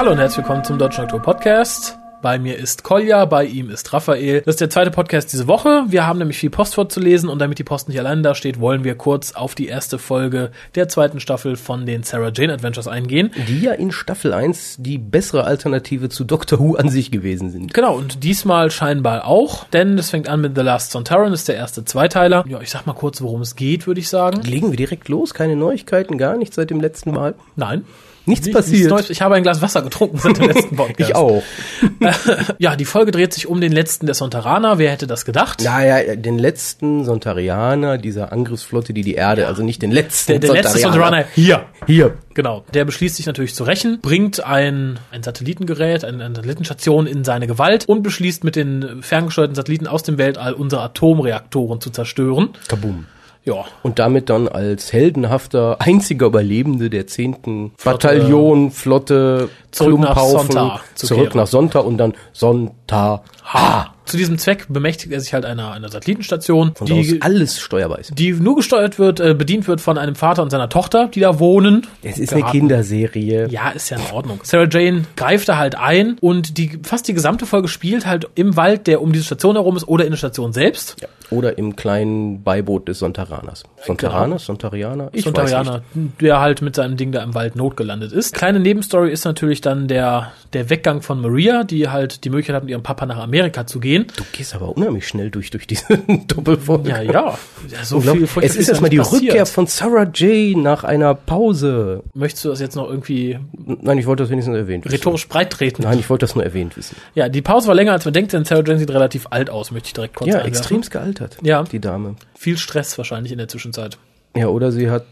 Hallo und herzlich willkommen zum Deutschen Oktober Podcast. Bei mir ist Kolja, bei ihm ist Raphael. Das ist der zweite Podcast diese Woche. Wir haben nämlich viel Post vorzulesen und damit die Post nicht allein da steht, wollen wir kurz auf die erste Folge der zweiten Staffel von den Sarah Jane Adventures eingehen. Die ja in Staffel 1 die bessere Alternative zu Doctor Who an sich gewesen sind. Genau, und diesmal scheinbar auch, denn es fängt an mit The Last Sontaran, ist der erste Zweiteiler. Ja, ich sag mal kurz, worum es geht, würde ich sagen. Legen wir direkt los, keine Neuigkeiten, gar nichts seit dem letzten Mal. Nein. Nichts Nicht- passiert. nichts. Ich habe ein Glas Wasser getrunken seit dem letzten Podcast. Ich auch. Ja, die Folge dreht sich um den letzten der Sontaraner. Wer hätte das gedacht? Naja, den letzten Sontarianer dieser Angriffsflotte, die die Erde, also nicht den letzten Der, der letzte Sontarianer. Sontaraner hier. Hier. Genau. Der beschließt sich natürlich zu rächen, bringt ein, ein Satellitengerät, eine, eine Satellitenstation in seine Gewalt und beschließt mit den ferngesteuerten Satelliten aus dem Weltall unsere Atomreaktoren zu zerstören. Kabum. Ja. Und damit dann als heldenhafter einziger Überlebende der 10. Bataillon, Flotte, Zurück nach Klumpaufen, Sontar zu zurück kehren. nach Sonntag und dann Sonntag, Ha. Zu diesem Zweck bemächtigt er sich halt einer, einer Satellitenstation, von die, alles steuerbar ist. die nur gesteuert wird, äh, bedient wird von einem Vater und seiner Tochter, die da wohnen. Es ist eine Geraten. Kinderserie. Ja, ist ja in Ordnung. Sarah Jane greift da halt ein und die fast die gesamte Folge spielt halt im Wald, der um diese Station herum ist oder in der Station selbst. Ja. Oder im kleinen Beiboot des Sontaraners. Sontaraners? Sontarianer? Ich Sontarianer, der halt mit seinem Ding da im Wald notgelandet ist. Kleine Nebenstory ist natürlich dann der, der Weggang von Maria, die halt die Möglichkeit hat, mit ihrem Papa nach Amerika zu gehen. Nicht. Du gehst aber unheimlich schnell durch, durch diese Doppelfolge. Ja, ja. ja so viel es ist erstmal die Rückkehr von Sarah J. nach einer Pause. Möchtest du das jetzt noch irgendwie Nein, ich wollte das wenigstens erwähnt wissen. rhetorisch breit treten? Nein, ich wollte das nur erwähnt wissen. Ja, die Pause war länger als man denkt, denn Sarah Jane sieht relativ alt aus, möchte ich direkt kurz Ja, einwerfen. extremst gealtert. Ja. Die Dame. Viel Stress wahrscheinlich in der Zwischenzeit. Ja, oder sie hat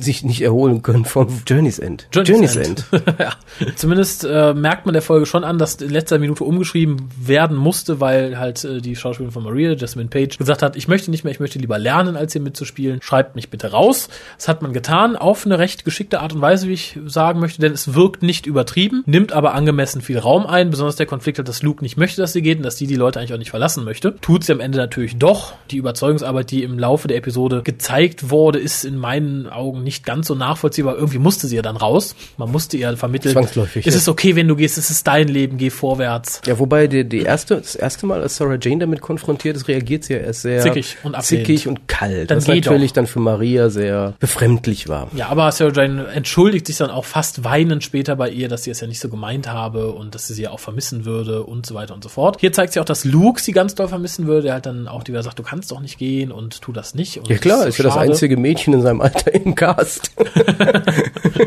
sich nicht erholen können von Journey's End. End. ja. Zumindest äh, merkt man der Folge schon an, dass in letzter Minute umgeschrieben werden musste, weil halt äh, die Schauspielerin von Maria, Jasmine Page, gesagt hat, ich möchte nicht mehr, ich möchte lieber lernen, als hier mitzuspielen. Schreibt mich bitte raus. Das hat man getan, auf eine recht geschickte Art und Weise, wie ich sagen möchte, denn es wirkt nicht übertrieben, nimmt aber angemessen viel Raum ein, besonders der Konflikt hat, dass Luke nicht möchte, dass sie geht und dass sie die Leute eigentlich auch nicht verlassen möchte. Tut sie am Ende natürlich doch. Die Überzeugungsarbeit, die im Laufe der Episode gezeigt wurde, ist in meinen Augen nicht ganz so nachvollziehbar. Irgendwie musste sie ja dann raus. Man musste ihr vermitteln. Zwangsläufig, Es ja. ist okay, wenn du gehst. Es ist dein Leben. Geh vorwärts. Ja, wobei die, die erste, das erste Mal, als Sarah Jane damit konfrontiert ist, reagiert sie ja erst sehr Zickig und ablehnend. zickig und kalt. Dann was natürlich doch. dann für Maria sehr befremdlich war. Ja, aber Sarah Jane entschuldigt sich dann auch fast weinend später bei ihr, dass sie es ja nicht so gemeint habe und dass sie sie ja auch vermissen würde und so weiter und so fort. Hier zeigt sie auch, dass Luke sie ganz doll vermissen würde. Er halt dann auch die wieder sagt, du kannst doch nicht gehen und tu das nicht. Ja klar, das ist ja das einzige Mädchen in seinem Alter im Cast.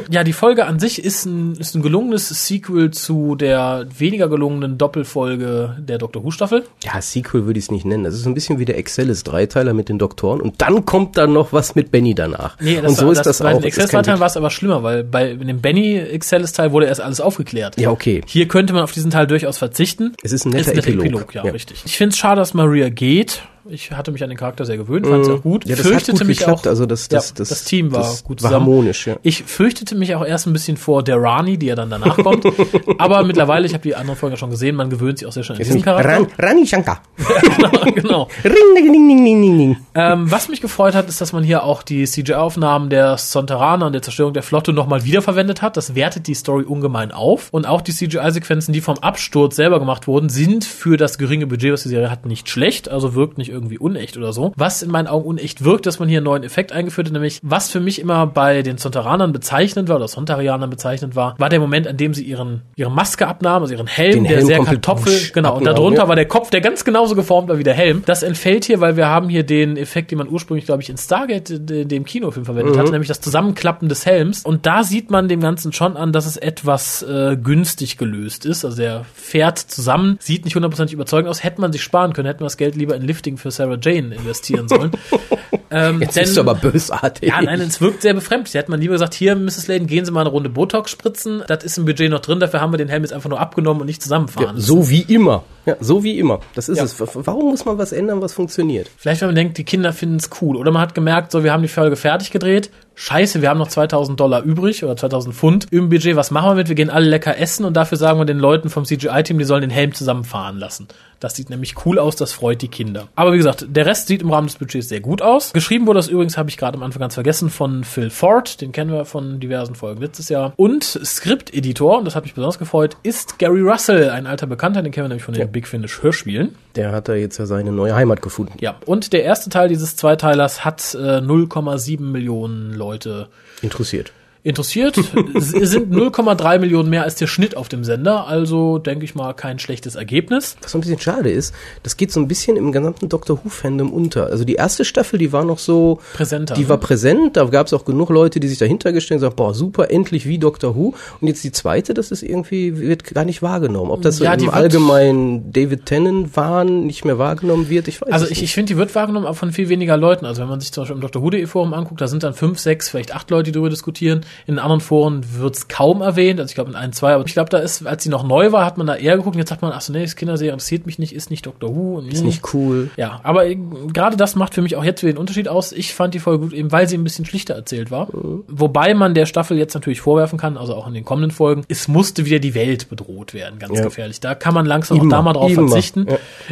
Ja, die Folge an sich ist ein, ist ein gelungenes Sequel zu der weniger gelungenen Doppelfolge der Doctor Who Staffel. Ja, Sequel würde ich es nicht nennen. Das ist ein bisschen wie der Excelis Dreiteiler mit den Doktoren und dann kommt dann noch was mit Benny danach. und so war, ist das, bei auch. den Es ist kein Excel-Teilen war es aber schlimmer, weil bei dem Benny Excelis-Teil wurde erst alles aufgeklärt. Ja, okay. Hier könnte man auf diesen Teil durchaus verzichten. Es ist ein netter Epilog. ja, Ja. richtig. Ich finde es schade, dass Maria geht. Ich hatte mich an den Charakter sehr gewöhnt, fand es auch gut. Mhm. Ja, das hat gut mich geklappt. auch. Also das- das- ja, das- das Team war das gut war harmonisch, ja. Ich fürchtete mich auch erst ein bisschen vor der Rani, die ja dann danach kommt. aber mittlerweile, ich habe die anderen Folgen schon gesehen, man gewöhnt sich auch sehr schnell an diesen Charakter. Ran, Rani Shankar. genau, genau. Ring, ding, ding, ding. Ähm, was mich gefreut hat, ist, dass man hier auch die CGI-Aufnahmen der Sontaraner und der Zerstörung der Flotte nochmal wiederverwendet hat. Das wertet die Story ungemein auf. Und auch die CGI-Sequenzen, die vom Absturz selber gemacht wurden, sind für das geringe Budget, was die Serie hat, nicht schlecht. Also wirkt nicht irgendwie unecht oder so. Was in meinen Augen unecht wirkt, dass man hier einen neuen Effekt eingeführt hat, nämlich was für mich immer bei den Sontaranern bezeichnend war oder Sontarianern bezeichnend war, war der Moment, an dem sie ihren, ihre Maske abnahmen, also ihren Helm, Den der Helm sehr Kartoffel, genau, und darunter ja. war der Kopf, der ganz genauso geformt war wie der Helm. Das entfällt hier, weil wir haben hier den Effekt, den man ursprünglich, glaube ich, in Stargate, äh, dem Kinofilm verwendet Mhm. hatte, nämlich das Zusammenklappen des Helms. Und da sieht man dem Ganzen schon an, dass es etwas äh, günstig gelöst ist. Also der fährt zusammen, sieht nicht hundertprozentig überzeugend aus. Hätte man sich sparen können, hätten wir das Geld lieber in Lifting für Sarah Jane investieren sollen. ähm, Jetzt denn- bist du aber bösartig. ja, nein, es wirkt sehr befremdlich. Da hätte man lieber gesagt, hier, Mrs. Layden, gehen Sie mal eine Runde Botox spritzen. Das ist im Budget noch drin, dafür haben wir den Helm jetzt einfach nur abgenommen und nicht zusammenfahren. lassen. So wie immer. Ja, so wie immer. Das ist Ja. es. Warum muss man was ändern, was funktioniert? Vielleicht, wenn man denkt, die Kinder finden es cool. Oder man hat gemerkt, so, wir haben die Folge fertig gedreht. Scheiße, wir haben noch 2000 Dollar übrig oder 2000 Pfund im Budget. Was machen wir mit? Wir gehen alle lecker essen und dafür sagen wir den Leuten vom CGI-Team, die sollen den Helm zusammenfahren lassen. Das sieht nämlich cool aus, das freut die Kinder. Aber wie gesagt, der Rest sieht im Rahmen des Budgets sehr gut aus. Geschrieben wurde das übrigens, habe ich gerade am Anfang ganz vergessen, von Phil Ford, den kennen wir von diversen Folgen letztes Jahr. Und Skripteditor, und das hat mich besonders gefreut, ist Gary Russell, ein alter Bekannter, den kennen wir nämlich von den Ja. Big Finish Hörspielen. Der hat da jetzt ja seine neue Heimat gefunden. Ja, und der erste Teil dieses Zweiteilers hat äh, 0,7 Millionen Leute Interessiert. Interessiert. es sind 0,3 Millionen mehr als der Schnitt auf dem Sender, also denke ich mal kein schlechtes Ergebnis. Was ein bisschen schade ist, das geht so ein bisschen im gesamten Doctor Who-Fandom unter. Also die erste Staffel, die war noch so, Präsenter. die ne? war präsent, da gab es auch genug Leute, die sich dahinter gestellt haben, boah, super, endlich wie Doctor Who. Und jetzt die zweite, das ist irgendwie, wird gar nicht wahrgenommen. Ob das so Ja, im allgemeinen David Tennant Wahn nicht mehr wahrgenommen wird, ich weiß Also es ich, nicht. ich finde, die wird wahrgenommen, aber von viel weniger Leuten. Also wenn man sich zum Beispiel im Dr. Who.de Forum anguckt, da sind dann fünf, sechs, vielleicht acht Leute, die darüber diskutieren. In anderen Foren wird's kaum erwähnt. Also ich glaube in ein, zwei. Aber ich glaube, da ist, als sie noch neu war, hat man da eher geguckt. Und jetzt sagt man, ach so, nee, das Kinderserie interessiert mich nicht, ist nicht Dr. Who. Und Ist nicht cool. Ja, aber gerade das macht für mich auch jetzt wieder den Unterschied aus. Ich fand die Folge gut, eben weil sie ein bisschen schlichter erzählt war. Wobei man der Staffel jetzt natürlich vorwerfen kann, also auch in den kommenden Folgen, es musste wieder die Welt bedroht werden, ganz Ja. gefährlich. Da kann man langsam auch Immer, da mal drauf immer, verzichten.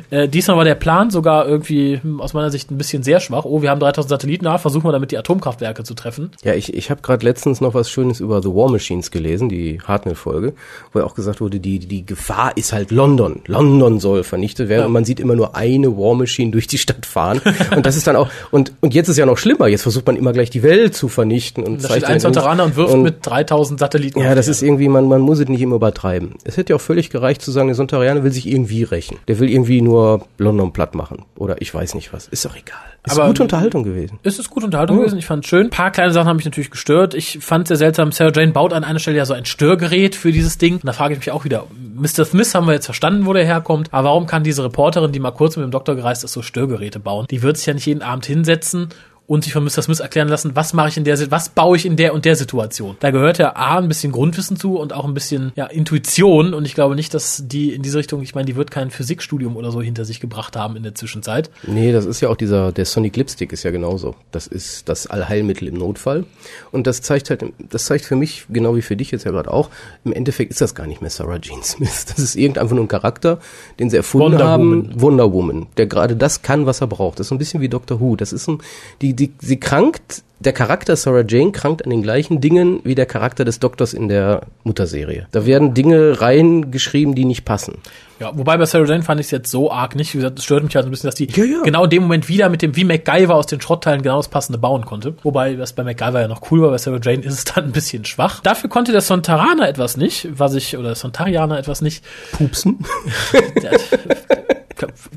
Äh, diesmal war der Plan sogar irgendwie hm, aus meiner Sicht ein bisschen sehr schwach. Oh, wir haben 3000 Satelliten, ah, versuchen wir damit die Atomkraftwerke zu treffen. Ja, ich, ich habe gerade letztens noch was Schönes über The War Machines gelesen, die Hartnell-Folge, wo ja auch gesagt wurde, die, die Gefahr ist halt London. London soll vernichtet werden Ja. und man sieht immer nur eine War Machine durch die Stadt fahren. und das ist dann auch, und, und jetzt ist ja noch schlimmer, jetzt versucht man immer gleich die Welt zu vernichten. Und Da steht ein dann Sonteraner und wirft und- mit 3000 Satelliten. ja, das ist irgendwie, man, man muss es nicht immer übertreiben. Es hätte ja auch völlig gereicht zu sagen, der Sontarianer will sich irgendwie rächen. Der will irgendwie nur London platt machen. Oder ich weiß nicht was. Ist doch egal. Ist Aber- gute Unterhaltung gewesen. Es ist gute Unterhaltung gewesen, ich fand's schön. Ein paar kleine Sachen haben mich natürlich gestört. Ich fand sehr seltsam, Sarah Jane baut an einer Stelle ja so ein Störgerät für dieses Ding. Und da frage ich mich auch wieder, Mr. Smith haben wir jetzt verstanden, wo der herkommt. Aber warum kann diese Reporterin, die mal kurz mit dem Doktor gereist ist, so Störgeräte bauen? Die wird sich ja nicht jeden Abend hinsetzen und sich von Mr. Smith erklären lassen, was mache ich in der, was baue ich in der und der Situation. Da gehört ja A, ein bisschen Grundwissen zu und auch ein bisschen, ja, Intuition. Und ich glaube nicht, dass die in diese Richtung, ich meine, die wird kein Physikstudium oder so hinter sich gebracht haben in der Zwischenzeit. Nee, das ist ja auch dieser, der Sonic Lipstick ist ja genauso. Das ist das Allheilmittel im Notfall. Und das zeigt halt, das zeigt für mich, genau wie für dich jetzt ja gerade auch, im Endeffekt ist das gar nicht mehr Sarah Jane Smith. Das ist irgend einfach nur ein Charakter, den sie erfunden Wonder haben. Woman. Wonder Woman. Der gerade das kann, was er braucht. Das ist so ein bisschen wie Doctor Who. Das ist ein, die, die, sie krankt, der Charakter Sarah Jane krankt an den gleichen Dingen wie der Charakter des Doktors in der Mutterserie. Da werden Dinge reingeschrieben, die nicht passen. Ja, wobei bei Sarah Jane fand ich es jetzt so arg nicht. Wie gesagt, es stört mich halt ein bisschen, dass die Ja, ja. genau in dem Moment wieder mit dem, wie MacGyver aus den Schrottteilen genau das passende bauen konnte. Wobei das bei MacGyver ja noch cool war, bei Sarah Jane ist es dann ein bisschen schwach. Dafür konnte der Sontaraner etwas nicht, was ich, oder Sontarianer etwas nicht. Pupsen.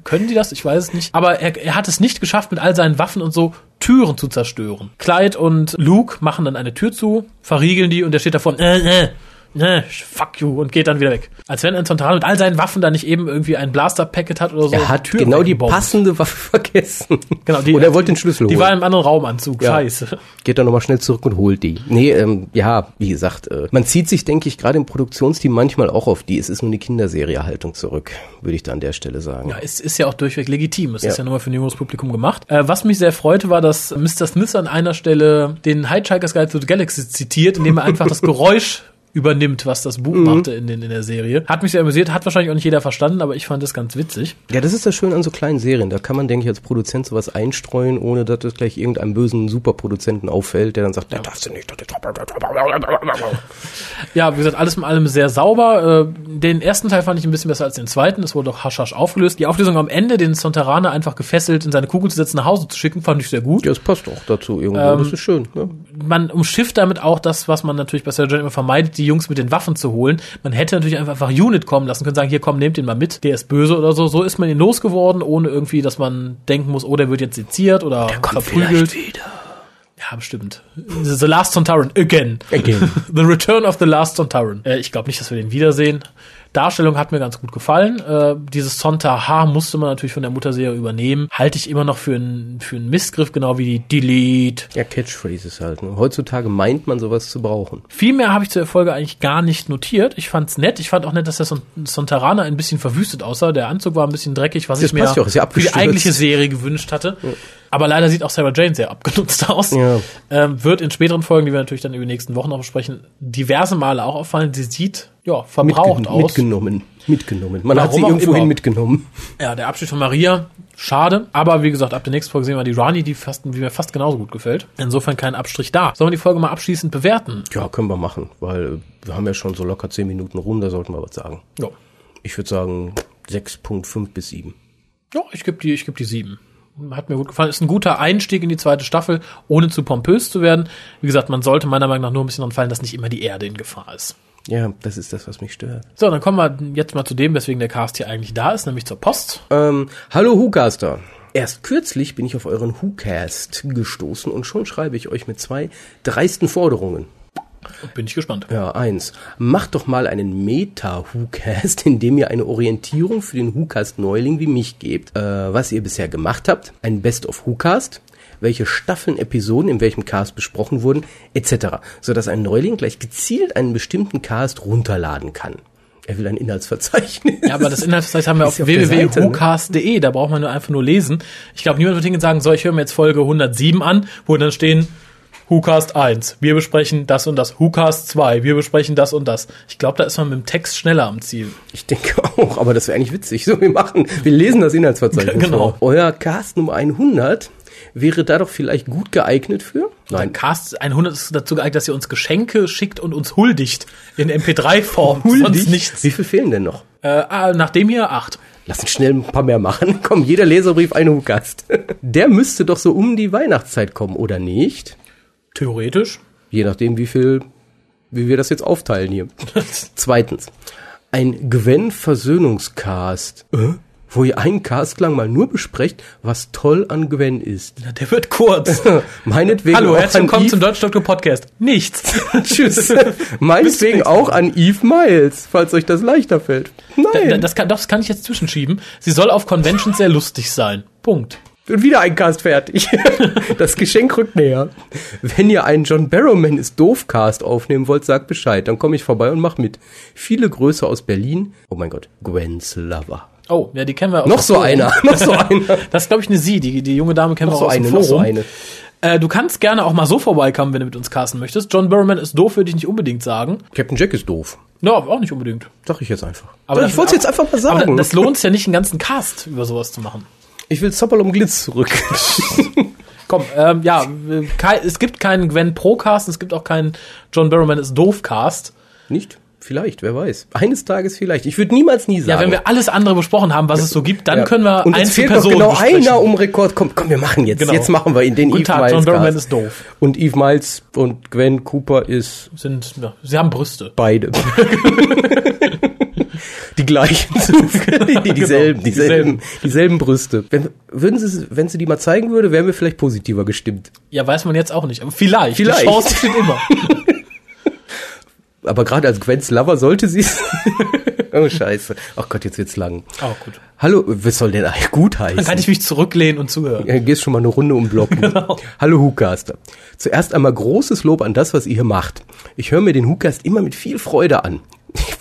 Können die das? Ich weiß es nicht. Aber er, er hat es nicht geschafft, mit all seinen Waffen und so Türen zu zerstören. Clyde und Luke machen dann eine Tür zu, verriegeln die und der steht davon, äh, äh, äh, fuck you und geht dann wieder weg. Als wenn ein Sontaraner mit all seinen Waffen da nicht eben irgendwie ein Blaster-Packet hat oder so. Er hat Tür genau die passende Waffe vergessen. Genau, die, Oder er wollte den Schlüssel Die holen. war im anderen Raumanzug. Ja. Scheiße. Geht dann nochmal schnell zurück und holt die. Nee, ähm, ja, wie gesagt, äh, man zieht sich, denke ich, gerade im Produktionsteam manchmal auch auf die. Es ist nur eine Kinderserie-Haltung zurück, würde ich da an der Stelle sagen. Ja, es ist ja auch durchweg legitim. Es Ja. ist ja nur mal für ein jüngeres Publikum gemacht. Äh, was mich sehr freute, war, dass Mr. Smith an einer Stelle den Hitchhiker's Guide to the Galaxy zitiert, indem er einfach das Geräusch übernimmt, was das Buch machte in, den, in der Serie. Hat mich sehr amüsiert, hat wahrscheinlich auch nicht jeder verstanden, aber ich fand das ganz witzig. Ja, das ist das Schöne an so kleinen Serien. Da kann man, denke ich, als Produzent sowas einstreuen, ohne dass es gleich irgendeinem bösen Superproduzenten auffällt, der dann sagt, ja. darfst du nicht. das Ja, wie gesagt, alles in allem sehr sauber. Äh, Den ersten Teil fand ich ein bisschen besser als den zweiten. Es wurde auch hasch hasch aufgelöst. Die Auflösung am Ende, den Sonteraner einfach gefesselt in seine Kugel zu setzen, nach Hause zu schicken, fand ich sehr gut. Ja, das passt auch dazu irgendwo. Ähm, das ist schön. Ja. Man umschifft damit auch das, was man natürlich bei Sarah Jane immer vermeidet, die Jungs mit den Waffen zu holen. Man hätte natürlich einfach, einfach Unit kommen lassen können, sagen, hier komm, nehmt den mal mit, der ist böse oder so. So ist man ihn losgeworden, ohne irgendwie, dass man denken muss, oh, der wird jetzt seziert oder verprügelt. wieder. Ja, bestimmt. The Last Sontaran, again. Again. the Return of the Last Sontaran. Äh, ich glaube nicht, dass wir den wiedersehen. Darstellung hat mir ganz gut gefallen. Äh, dieses Sontar musste man natürlich von der Mutterserie übernehmen. Halte ich immer noch für einen für einen Missgriff, genau wie die Delete. Ja, Catchphrases halt. Ne? Heutzutage meint man sowas zu brauchen. Viel mehr habe ich zur Folge eigentlich gar nicht notiert. Ich fand's nett. Ich fand auch nett, dass der Son Sontaraner ein bisschen verwüstet aussah. Der Anzug war ein bisschen dreckig, was Das ich mir ja auch, ja für die eigentliche Serie gewünscht hatte. Aber leider sieht auch Sarah Jane sehr abgenutzt aus. Ja. Ähm, wird in späteren Folgen, die wir natürlich dann über die nächsten Wochen noch besprechen, diverse Male auch auffallen. Sie sieht ja verbraucht Mitgen- aus. Mitgenommen. Mitgenommen. Man hat Warum sie auch irgendwohin mitgenommen. Ja, der Abschied von Maria Schade, aber wie gesagt, ab der nächsten Folge sehen wir die Rani, die, fast, die mir fast genauso gut gefällt. Insofern kein Abstrich da. Sollen wir die Folge mal abschließend bewerten? Ja, können wir machen, weil wir haben ja schon so locker zehn Minuten rum, da sollten wir was sagen. Ja. Ich würde sagen 6.5 bis 7. Ja, ich gebe die, ich gebe die sieben. Hat mir gut gefallen. Ist ein guter Einstieg in die zweite Staffel, ohne zu pompös zu werden. Wie gesagt, man sollte meiner Meinung nach nur ein bisschen daran fallen, dass nicht immer die Erde in Gefahr ist. Ja, das ist das, was mich stört. So, dann kommen wir jetzt mal zu dem, weswegen der Cast hier eigentlich da ist, nämlich zur Post. Ähm, hallo WhoCaster. Erst kürzlich bin ich auf euren WhoCast gestoßen und schon schreibe ich euch mit zwei dreisten Forderungen. Bin ich gespannt. Ja, eins. Macht doch mal einen Meta-WhoCast, in dem ihr eine Orientierung für den WhoCast-Neuling wie mich gebt. Äh, was ihr bisher gemacht habt, ein Best-of WhoCast, welche Staffeln, Episoden in welchem Cast besprochen wurden, etc., sodass ein Neuling gleich gezielt einen bestimmten Cast runterladen kann. Er will ein Inhaltsverzeichnis. Ja, aber das Inhaltsverzeichnis haben wir auf, auf Seite, ne? www.hucast.de, da braucht man nur einfach nur lesen. Ich glaube, niemand wird hingehen sagen, so, ich höre mir jetzt Folge 107 an, wo dann stehen, WhoCast 1, wir besprechen das und das. WhoCast 2, wir besprechen das und das. Ich glaube, da ist man mit dem Text schneller am Ziel. Ich denke auch, aber das wäre eigentlich witzig. So, wir machen, wir lesen das Inhaltsverzeichnis Genau. vor. Euer Cast Nummer 100 wäre da doch vielleicht gut geeignet für? Nein. Cast 100 ist dazu geeignet, dass ihr uns Geschenke schickt und uns huldigt in MP3-Form. Sonst nichts. Wie viel fehlen denn noch? Äh, ah, nachdem hier acht. Lass uns schnell ein paar mehr machen. Komm, jeder Leserbrief ein Hugast. Der müsste doch so um die Weihnachtszeit kommen, oder nicht? Theoretisch. Je nachdem, wie viel, wie wir das jetzt aufteilen hier. Zweitens. Ein Gwen-Versöhnungscast. Äh? Wo ihr einen Cast lang mal nur besprecht, was toll an Gwen ist. Na, Der wird kurz. Meinetwegen Hallo, auch herzlich an willkommen Eve- zum Deutsch Doktor Podcast. Nichts. Tschüss. Meinetwegen auch an Eve Miles, falls euch das leichter fällt. Nein. Das kann, das kann ich jetzt zwischenschieben. Sie soll auf Conventions sehr lustig sein. Punkt. Und wieder ein Cast fertig. Das Geschenk rückt näher. Wenn ihr einen John Barrowman ist doof Cast aufnehmen wollt, sagt Bescheid. Dann komme ich vorbei und mach mit. Viele Grüße aus Berlin. Oh mein Gott, Gwen's Lover. Oh, ja, die kennen wir aus Noch so Forum. einer, noch so einer. Das ist, glaube ich, eine Sie. Die, die junge Dame kennen Noch wir so aus dem eine, noch so eine. Äh, du kannst gerne auch mal so vorbeikommen, wenn du mit uns casten möchtest. John Burman ist doof, würde ich nicht unbedingt sagen. Captain Jack ist doof. Ja, auch nicht unbedingt. Sag ich jetzt einfach. Aber ich wollte es jetzt einfach mal Aber sagen. das lohnt es ja nicht, einen ganzen Cast über sowas zu machen. ich will Zoppel um Glitz zurück. Komm, ähm, ja, äh, es gibt keinen Gwen Pro Cast, es gibt auch keinen John Barrowman ist doof Cast. Nicht? Vielleicht, wer weiß. Eines Tages vielleicht. Ich würde niemals nie sagen. Ja, wenn wir alles andere besprochen haben, was es so gibt, dann Ja. können wir Und jetzt fehlt noch Einzelpersonen genau besprechen. einer um Rekord. Komm, komm, wir machen jetzt. Genau. Jetzt machen wir ihn. Den Guten Eve Tag, Miles John Cast. ist doof. Und Eve Miles und Gwen Cooper ist Sind, ja, sie haben Brüste. beide. die gleichen. die, dieselben, Genau, dieselben, dieselben Brüste. Wenn, würden sie, wenn sie die mal zeigen würde, wären wir vielleicht positiver gestimmt. Ja, weiß man jetzt auch nicht. Aber vielleicht. Vielleicht. Die Chance steht immer. Aber gerade als Gwens Lover sollte sie es. oh, scheiße. Ach Gott, jetzt wird's lang. Oh, gut. Hallo, was soll denn eigentlich gut heißen? Dann kann ich mich zurücklehnen und zuhören. Ja, gehst schon mal eine Runde umblocken. Genau. Hallo Hookcaster. Zuerst einmal großes Lob an das, was ihr hier macht. Ich höre mir den Hookcast immer mit viel Freude an.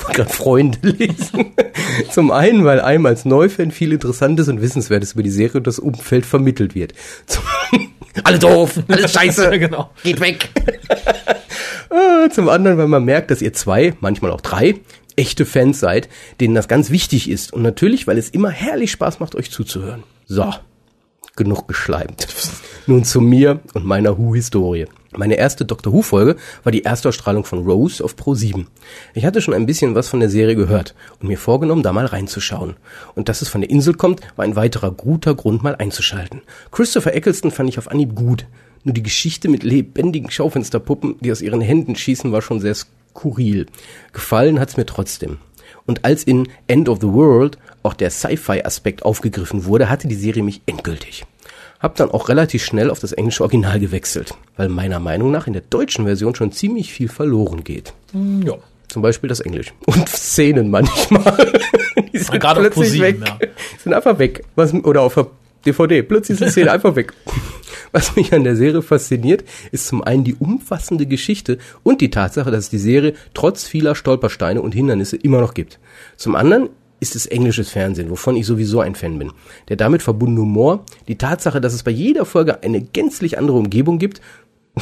Wollte gerade Freunde lesen. Zum einen, weil einem als Neufan viel Interessantes und Wissenswertes über die Serie und das Umfeld vermittelt wird. Zum alle doof, alles scheiße, genau. geht weg. Ah, Zum anderen, weil man merkt, dass ihr zwei, manchmal auch drei, echte Fans seid, denen das ganz wichtig ist. Und natürlich, weil es immer herrlich Spaß macht, euch zuzuhören. So, genug geschleimt. Nun zu mir und meiner Who-Historie. Meine erste Doctor Who-Folge war die Erstausstrahlung von Rose auf Pro 7. Ich hatte schon ein bisschen was von der Serie gehört und mir vorgenommen, da mal reinzuschauen. Und dass es von der Insel kommt, war ein weiterer guter Grund, mal einzuschalten. Christopher Eccleston fand ich auf Anhieb gut. Nur die Geschichte mit lebendigen Schaufensterpuppen, die aus ihren Händen schießen, war schon sehr skurril. Gefallen hat's mir trotzdem. Und als in End of the World auch der Sci-Fi-Aspekt aufgegriffen wurde, hatte die Serie mich endgültig. Hab dann auch relativ schnell auf das englische Original gewechselt, weil meiner Meinung nach in der deutschen Version schon ziemlich viel verloren geht. Ja. Zum Beispiel das Englisch. Und Szenen manchmal. Die sind Gerade plötzlich ProSieben, weg. ja. Sind einfach weg. Was, oder auf der DVD. Plötzlich sind Szenen einfach weg. Was mich an der Serie fasziniert, ist zum einen die umfassende Geschichte und die Tatsache, dass es die Serie trotz vieler Stolpersteine und Hindernisse immer noch gibt. Zum anderen ist es englisches Fernsehen, wovon ich sowieso ein Fan bin. Der damit verbundene Humor, die Tatsache, dass es bei jeder Folge eine gänzlich andere Umgebung gibt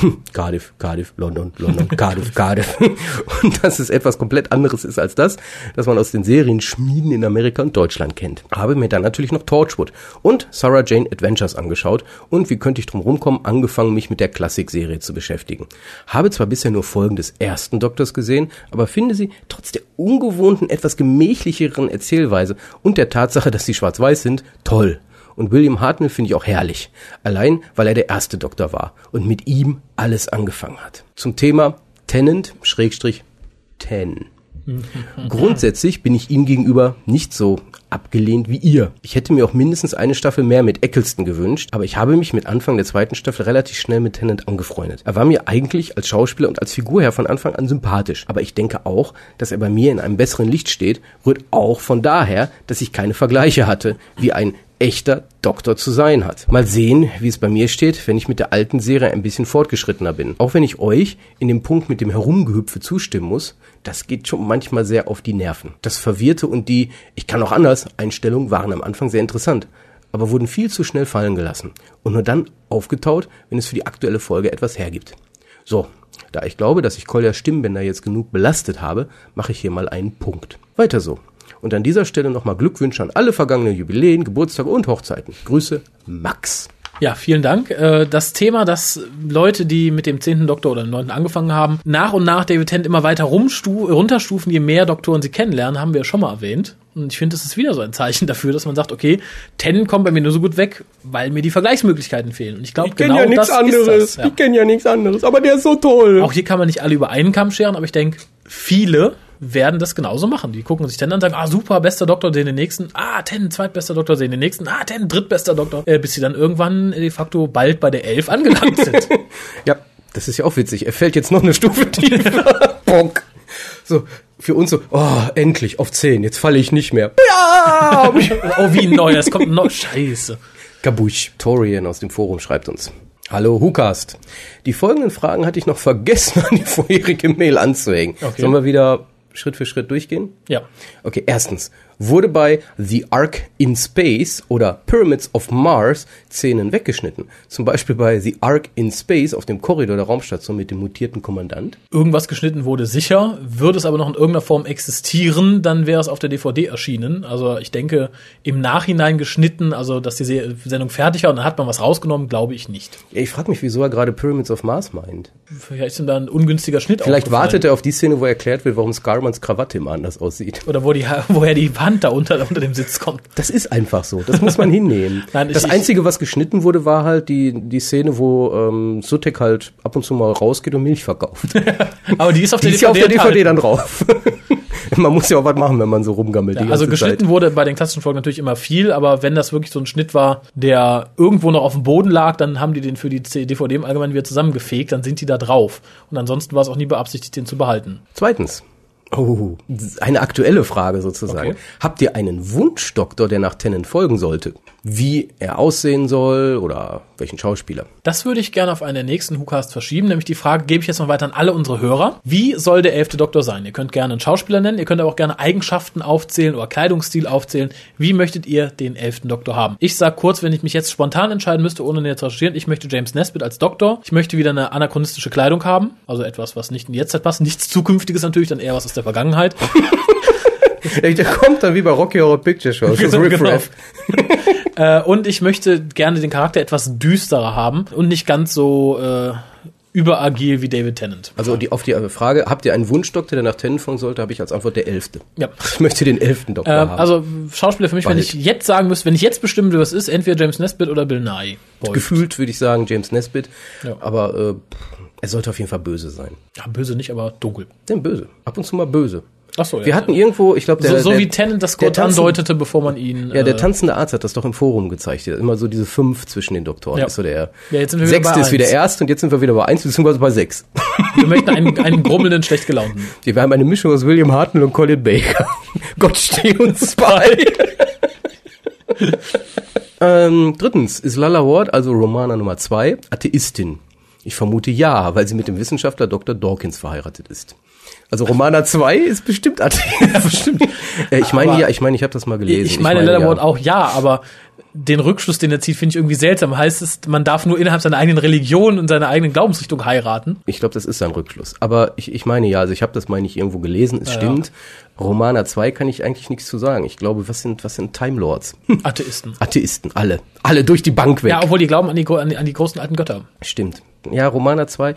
Cardiff, Cardiff, London, London, Cardiff, Cardiff. Und dass es etwas komplett anderes ist als das, das man aus den Serien Schmieden in Amerika und Deutschland kennt. Habe mir dann natürlich noch Torchwood und Sarah Jane Adventures angeschaut und wie könnte ich drum rumkommen, angefangen mich mit der Klassikserie zu beschäftigen. Habe zwar bisher nur Folgen des ersten Doktors gesehen, aber finde sie trotz der ungewohnten, etwas gemächlicheren Erzählweise und der Tatsache, dass sie schwarz-weiß sind, toll. Und William Hartnell finde ich auch herrlich. Allein, weil er der erste Doktor war und mit ihm alles angefangen hat. Zum Thema Tennant, Schrägstrich, Ten. Grundsätzlich bin ich ihm gegenüber nicht so abgelehnt wie ihr. Ich hätte mir auch mindestens eine Staffel mehr mit Eccleston gewünscht, aber ich habe mich mit Anfang der zweiten Staffel relativ schnell mit Tennant angefreundet. Er war mir eigentlich als Schauspieler und als Figur her von Anfang an sympathisch, aber ich denke auch, dass er bei mir in einem besseren Licht steht, rührt auch von daher, dass ich keine Vergleiche hatte, wie ein echter Doktor zu sein hat. Mal sehen, wie es bei mir steht, wenn ich mit der alten Serie ein bisschen fortgeschrittener bin. Auch wenn ich euch in dem Punkt mit dem Herumgehüpfe zustimmen muss, das geht schon manchmal sehr auf die Nerven. Das Verwirrte und die Ich kann auch anders Einstellungen waren am Anfang sehr interessant, aber wurden viel zu schnell fallen gelassen und nur dann aufgetaut, wenn es für die aktuelle Folge etwas hergibt. So, da ich glaube, dass ich Koljas Stimmbänder jetzt genug belastet habe, mache ich hier mal einen Punkt. Weiter so. Und an dieser Stelle nochmal Glückwünsche an alle vergangenen Jubiläen, Geburtstage und Hochzeiten. Grüße, Max. Ja, vielen Dank. Äh, Das Thema, dass Leute, die mit dem zehnten Doktor oder dem neunten angefangen haben, nach und nach David Tennant immer weiter runterstufen, je mehr Doktoren sie kennenlernen, haben wir schon mal erwähnt. Und ich finde, das ist wieder so ein Zeichen dafür, dass man sagt, okay, Tennant kommt bei mir nur so gut weg, weil mir die Vergleichsmöglichkeiten fehlen. Und ich glaube, genau ja das nichts anderes. ist das. Ja. Ich kenne ja nichts anderes, aber der ist so toll. Auch hier kann man nicht alle über einen Kamm scheren, aber ich denke, viele werden das genauso machen. Die gucken sich dann an und sagen, ah, super, bester Doktor, sehen den nächsten, ah, Ten, zweitbester Doktor, sehen den nächsten, ah, Ten, drittbester Doktor, äh, bis sie dann irgendwann de facto bald bei der Elf angelangt sind. Ja, das ist ja auch witzig. Er fällt jetzt noch eine Stufe tiefer. Bonk. So, für uns so, oh, endlich, auf 10, jetzt falle ich nicht mehr. Ja! oh, wie neu, es kommt noch, scheiße. Gabusch. Torian aus dem Forum schreibt uns. Hallo Hukast. Die folgenden Fragen hatte ich noch vergessen, an die vorherige Mail anzuhängen. Okay. Sollen wir wieder Schritt für Schritt durchgehen? Ja. Okay, erstens. Wurde bei The Ark in Space oder Pyramids of Mars Szenen weggeschnitten? Zum Beispiel bei The Ark in Space auf dem Korridor der Raumstation mit dem mutierten Kommandant? Irgendwas geschnitten wurde sicher, würde es aber noch in irgendeiner Form existieren, dann wäre es auf der DVD erschienen. Also ich denke, im Nachhinein geschnitten, also dass die Se- Sendung fertig war und dann hat man was rausgenommen, glaube ich nicht. Ja, ich frage mich, wieso er gerade Pyramids of Mars meint. Vielleicht ist da ein ungünstiger Schnitt Vielleicht wartet er auf die Szene, wo erklärt wird, warum Scarmans Krawatte immer anders aussieht. Oder wo die, woher die Wand da unter, unter dem Sitz kommt. Das ist einfach so. Das muss man hinnehmen. Nein, das ich- Einzige, was geschnitten wurde, war halt die, die Szene, wo ähm, Sutek halt ab und zu mal rausgeht und Milch verkauft. Aber die ist auf Die der ist ja auf der DVD enthalten. dann drauf. man muss ja auch was machen, wenn man so rumgammelt. Ja, also geschnitten Zeit. wurde bei den klassischen Folgen natürlich immer viel, aber wenn das wirklich so ein Schnitt war, der irgendwo noch auf dem Boden lag, dann haben die den für die DVD im Allgemeinen wieder zusammengefegt, dann sind die da drauf. Und ansonsten war es auch nie beabsichtigt, den zu behalten. Zweitens. Oh, eine aktuelle Frage sozusagen. Okay. Habt ihr einen Wunschdoktor, der nach Tennant folgen sollte? Wie er aussehen soll oder welchen Schauspieler? Das würde ich gerne auf einen der nächsten WhoCast verschieben, nämlich die Frage gebe ich jetzt noch weiter an alle unsere Hörer. Wie soll der elfte Doktor sein? Ihr könnt gerne einen Schauspieler nennen, ihr könnt aber auch gerne Eigenschaften aufzählen oder Kleidungsstil aufzählen. Wie möchtet ihr den elften Doktor haben? Ich sag kurz, wenn ich mich jetzt spontan entscheiden müsste, ohne näher zu recherchieren, ich möchte James Nesbitt als Doktor. Ich möchte wieder eine anachronistische Kleidung haben, also etwas, was nicht in die Jetztzeit passt. Nichts Zukünftiges natürlich, dann eher was aus der Vergangenheit. Der kommt dann wie bei Rocky Horror Picture Show. Ist Genau. Äh, und ich möchte gerne den Charakter etwas düsterer haben und nicht ganz so äh, überagil wie David Tennant. Also die, auf die Frage, habt ihr einen Wunschdoktor, der nach Tennant folgen sollte, habe ich als Antwort der Elfte. Ja. Ich möchte den elften Doktor Äh, haben. also Schauspieler für mich, wenn Bald. ich jetzt sagen müsste, wenn ich jetzt bestimmen würde, was ist, entweder James Nesbitt oder Bill Nye. Boy. Gefühlt würde ich sagen James Nesbitt, Ja. aber äh, er sollte auf jeden Fall böse sein. Ja, böse nicht, aber dunkel. Denn böse. Ab und zu mal böse. Ach so, ja. Wir hatten irgendwo, ich glaube, der, so, so der, wie Tennant das tanzen- andeutete, bevor man ihn. ja, der äh, tanzende Arzt hat das doch im Forum gezeigt. Immer so diese fünf zwischen den Doktoren. Ja. Ist so der Ja, jetzt sind wir wieder sechste bei ist wie der eins. erste und jetzt sind wir wieder bei eins beziehungsweise bei sechs. wir möchten einen, einen grummelnden, schlecht gelaunten. Wir haben eine Mischung aus William Hartnell und Colin Baker. Gott steh uns bei. ähm, drittens, ist Lala Ward, also Romana Nummer zwei, Atheistin? Ich vermute ja, weil sie mit dem Wissenschaftler Dr. Dawkins verheiratet ist. Also Romana 2 ist bestimmt Atheist. bestimmt. Äh, ich meine ja, ich meine, ich habe das mal gelesen. Ich meine, Leatherwood ja. auch ja, aber den Rückschluss, den er zieht, finde ich irgendwie seltsam. Heißt es, man darf nur innerhalb seiner eigenen Religion und seiner eigenen Glaubensrichtung heiraten? Ich glaube, das ist sein Rückschluss. Aber ich, ich meine ja, also ich habe das meine ich irgendwo gelesen, es Ja, stimmt. Romana 2 kann ich eigentlich nichts zu sagen. Ich glaube, was sind, was sind Time Lords? Atheisten. Atheisten, alle. Alle durch die Bank weg. Ja, obwohl die glauben an die, an die, an die großen alten Götter. Stimmt. Ja, Romana 2,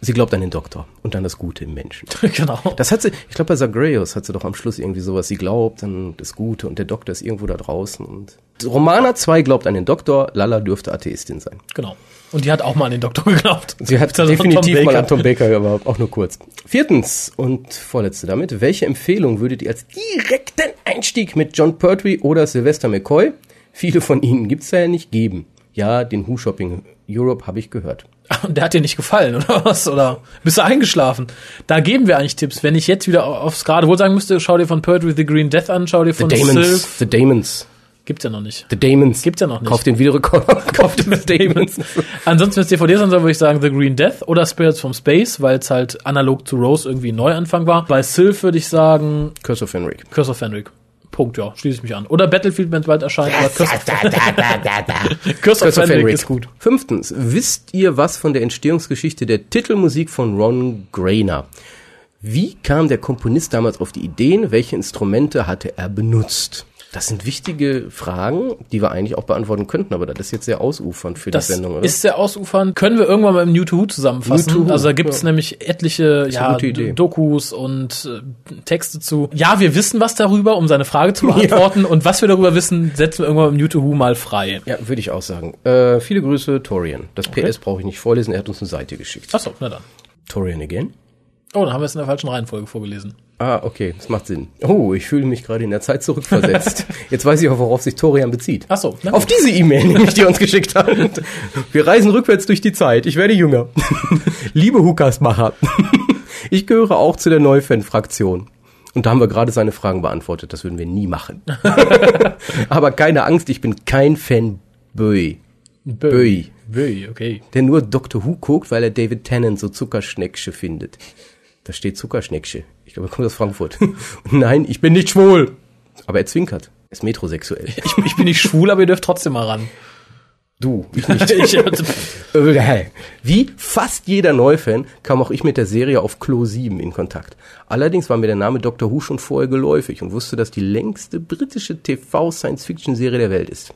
sie glaubt an den Doktor und an das Gute im Menschen. genau. Das hat sie, ich glaube bei Zagreus hat sie doch am Schluss irgendwie sowas, sie glaubt an das Gute und der Doktor ist irgendwo da draußen und Romana 2 glaubt an den Doktor, Lala dürfte Atheistin sein. Genau. Und die hat auch mal an den Doktor geglaubt. Sie hat Also definitiv mal an Tom Baker, aber auch nur kurz. Viertens und vorletzte damit, welche Empfehlung würdet ihr als direkten Einstieg mit John Pertwee oder Sylvester McCoy, viele von ihnen gibt's ja nicht, geben? Ja, den Who Shopping Europe habe ich gehört. Und der hat dir nicht gefallen, oder was? Oder bist du eingeschlafen? Da geben wir eigentlich Tipps. Wenn ich jetzt wieder aufs gerade wohl sagen müsste, schau dir von Pertwee the Green Death an, schau dir The von Damons, Sylph. The Damons, Gibt's ja noch nicht. The Damons. Gibt's ja noch nicht. Kauft den Videorekorder, kauft den The Damons. Ansonsten, wenn es DVDs an soll, würde ich sagen The Green Death oder Spirits from Space, weil es halt analog zu Rose irgendwie ein Neuanfang war. Bei Sylph würde ich sagen Curse of Fenric. Curse of Fenric. Punkt, ja, schließe ich mich an. Oder Battlefield, wenn es bald erscheint. aber Curse of, Curse of Curse of Fenric Fenric. ist gut. Fünftens, wisst ihr was von der Entstehungsgeschichte der Titelmusik von Ron Grainer? Wie kam der Komponist damals auf die Ideen? Welche Instrumente hatte er benutzt? Das sind wichtige Fragen, die wir eigentlich auch beantworten könnten, aber das ist jetzt sehr ausufernd für Das die Sendung, oder? ist sehr ausufernd. Können wir irgendwann mal im New to Who zusammenfassen. New to Who, also da gibt es ja. nämlich etliche ja. Dokus und äh, Texte zu. Ja, wir wissen was darüber, um seine Frage zu beantworten. Und was wir darüber wissen, setzen wir irgendwann im New to Who mal frei. ja, würde ich auch sagen. Äh, viele Grüße, Torian. Das Okay. PS brauche ich nicht vorlesen, er hat uns eine Seite geschickt. Achso, na dann. Torian again? Oh, dann haben wir es in der falschen Reihenfolge vorgelesen. Ah, okay, das macht Sinn. Oh, ich fühle mich gerade in der Zeit zurückversetzt. Jetzt weiß ich auch, worauf sich Torian bezieht. Ach so, Auf diese E-Mail, nämlich, die er uns geschickt hat. Wir reisen rückwärts durch die Zeit. Ich werde jünger. Liebe Hukasmacher, ich gehöre auch zu der Neufan-Fraktion. Und da haben wir gerade seine Fragen beantwortet. Das würden wir nie machen. Aber keine Angst, ich bin kein Fanboy. Böi. Böi, okay. Der nur Doctor Who guckt, weil er David Tennant so Zuckerschnecksche findet. Da steht Zuckerschnecksche. Ich glaube, er kommt aus Frankfurt. Nein, ich bin nicht schwul. Aber er zwinkert. Er ist metrosexuell. Ich, ich bin nicht schwul, aber ihr dürft trotzdem mal ran. Du, ich nicht. ich, Wie fast jeder Neufan kam auch ich mit der Serie auf Klo 7 in Kontakt. Allerdings war mir der Name Dr. Who schon vorher geläufig und wusste, dass die längste britische TV-Science-Fiction-Serie der Welt ist.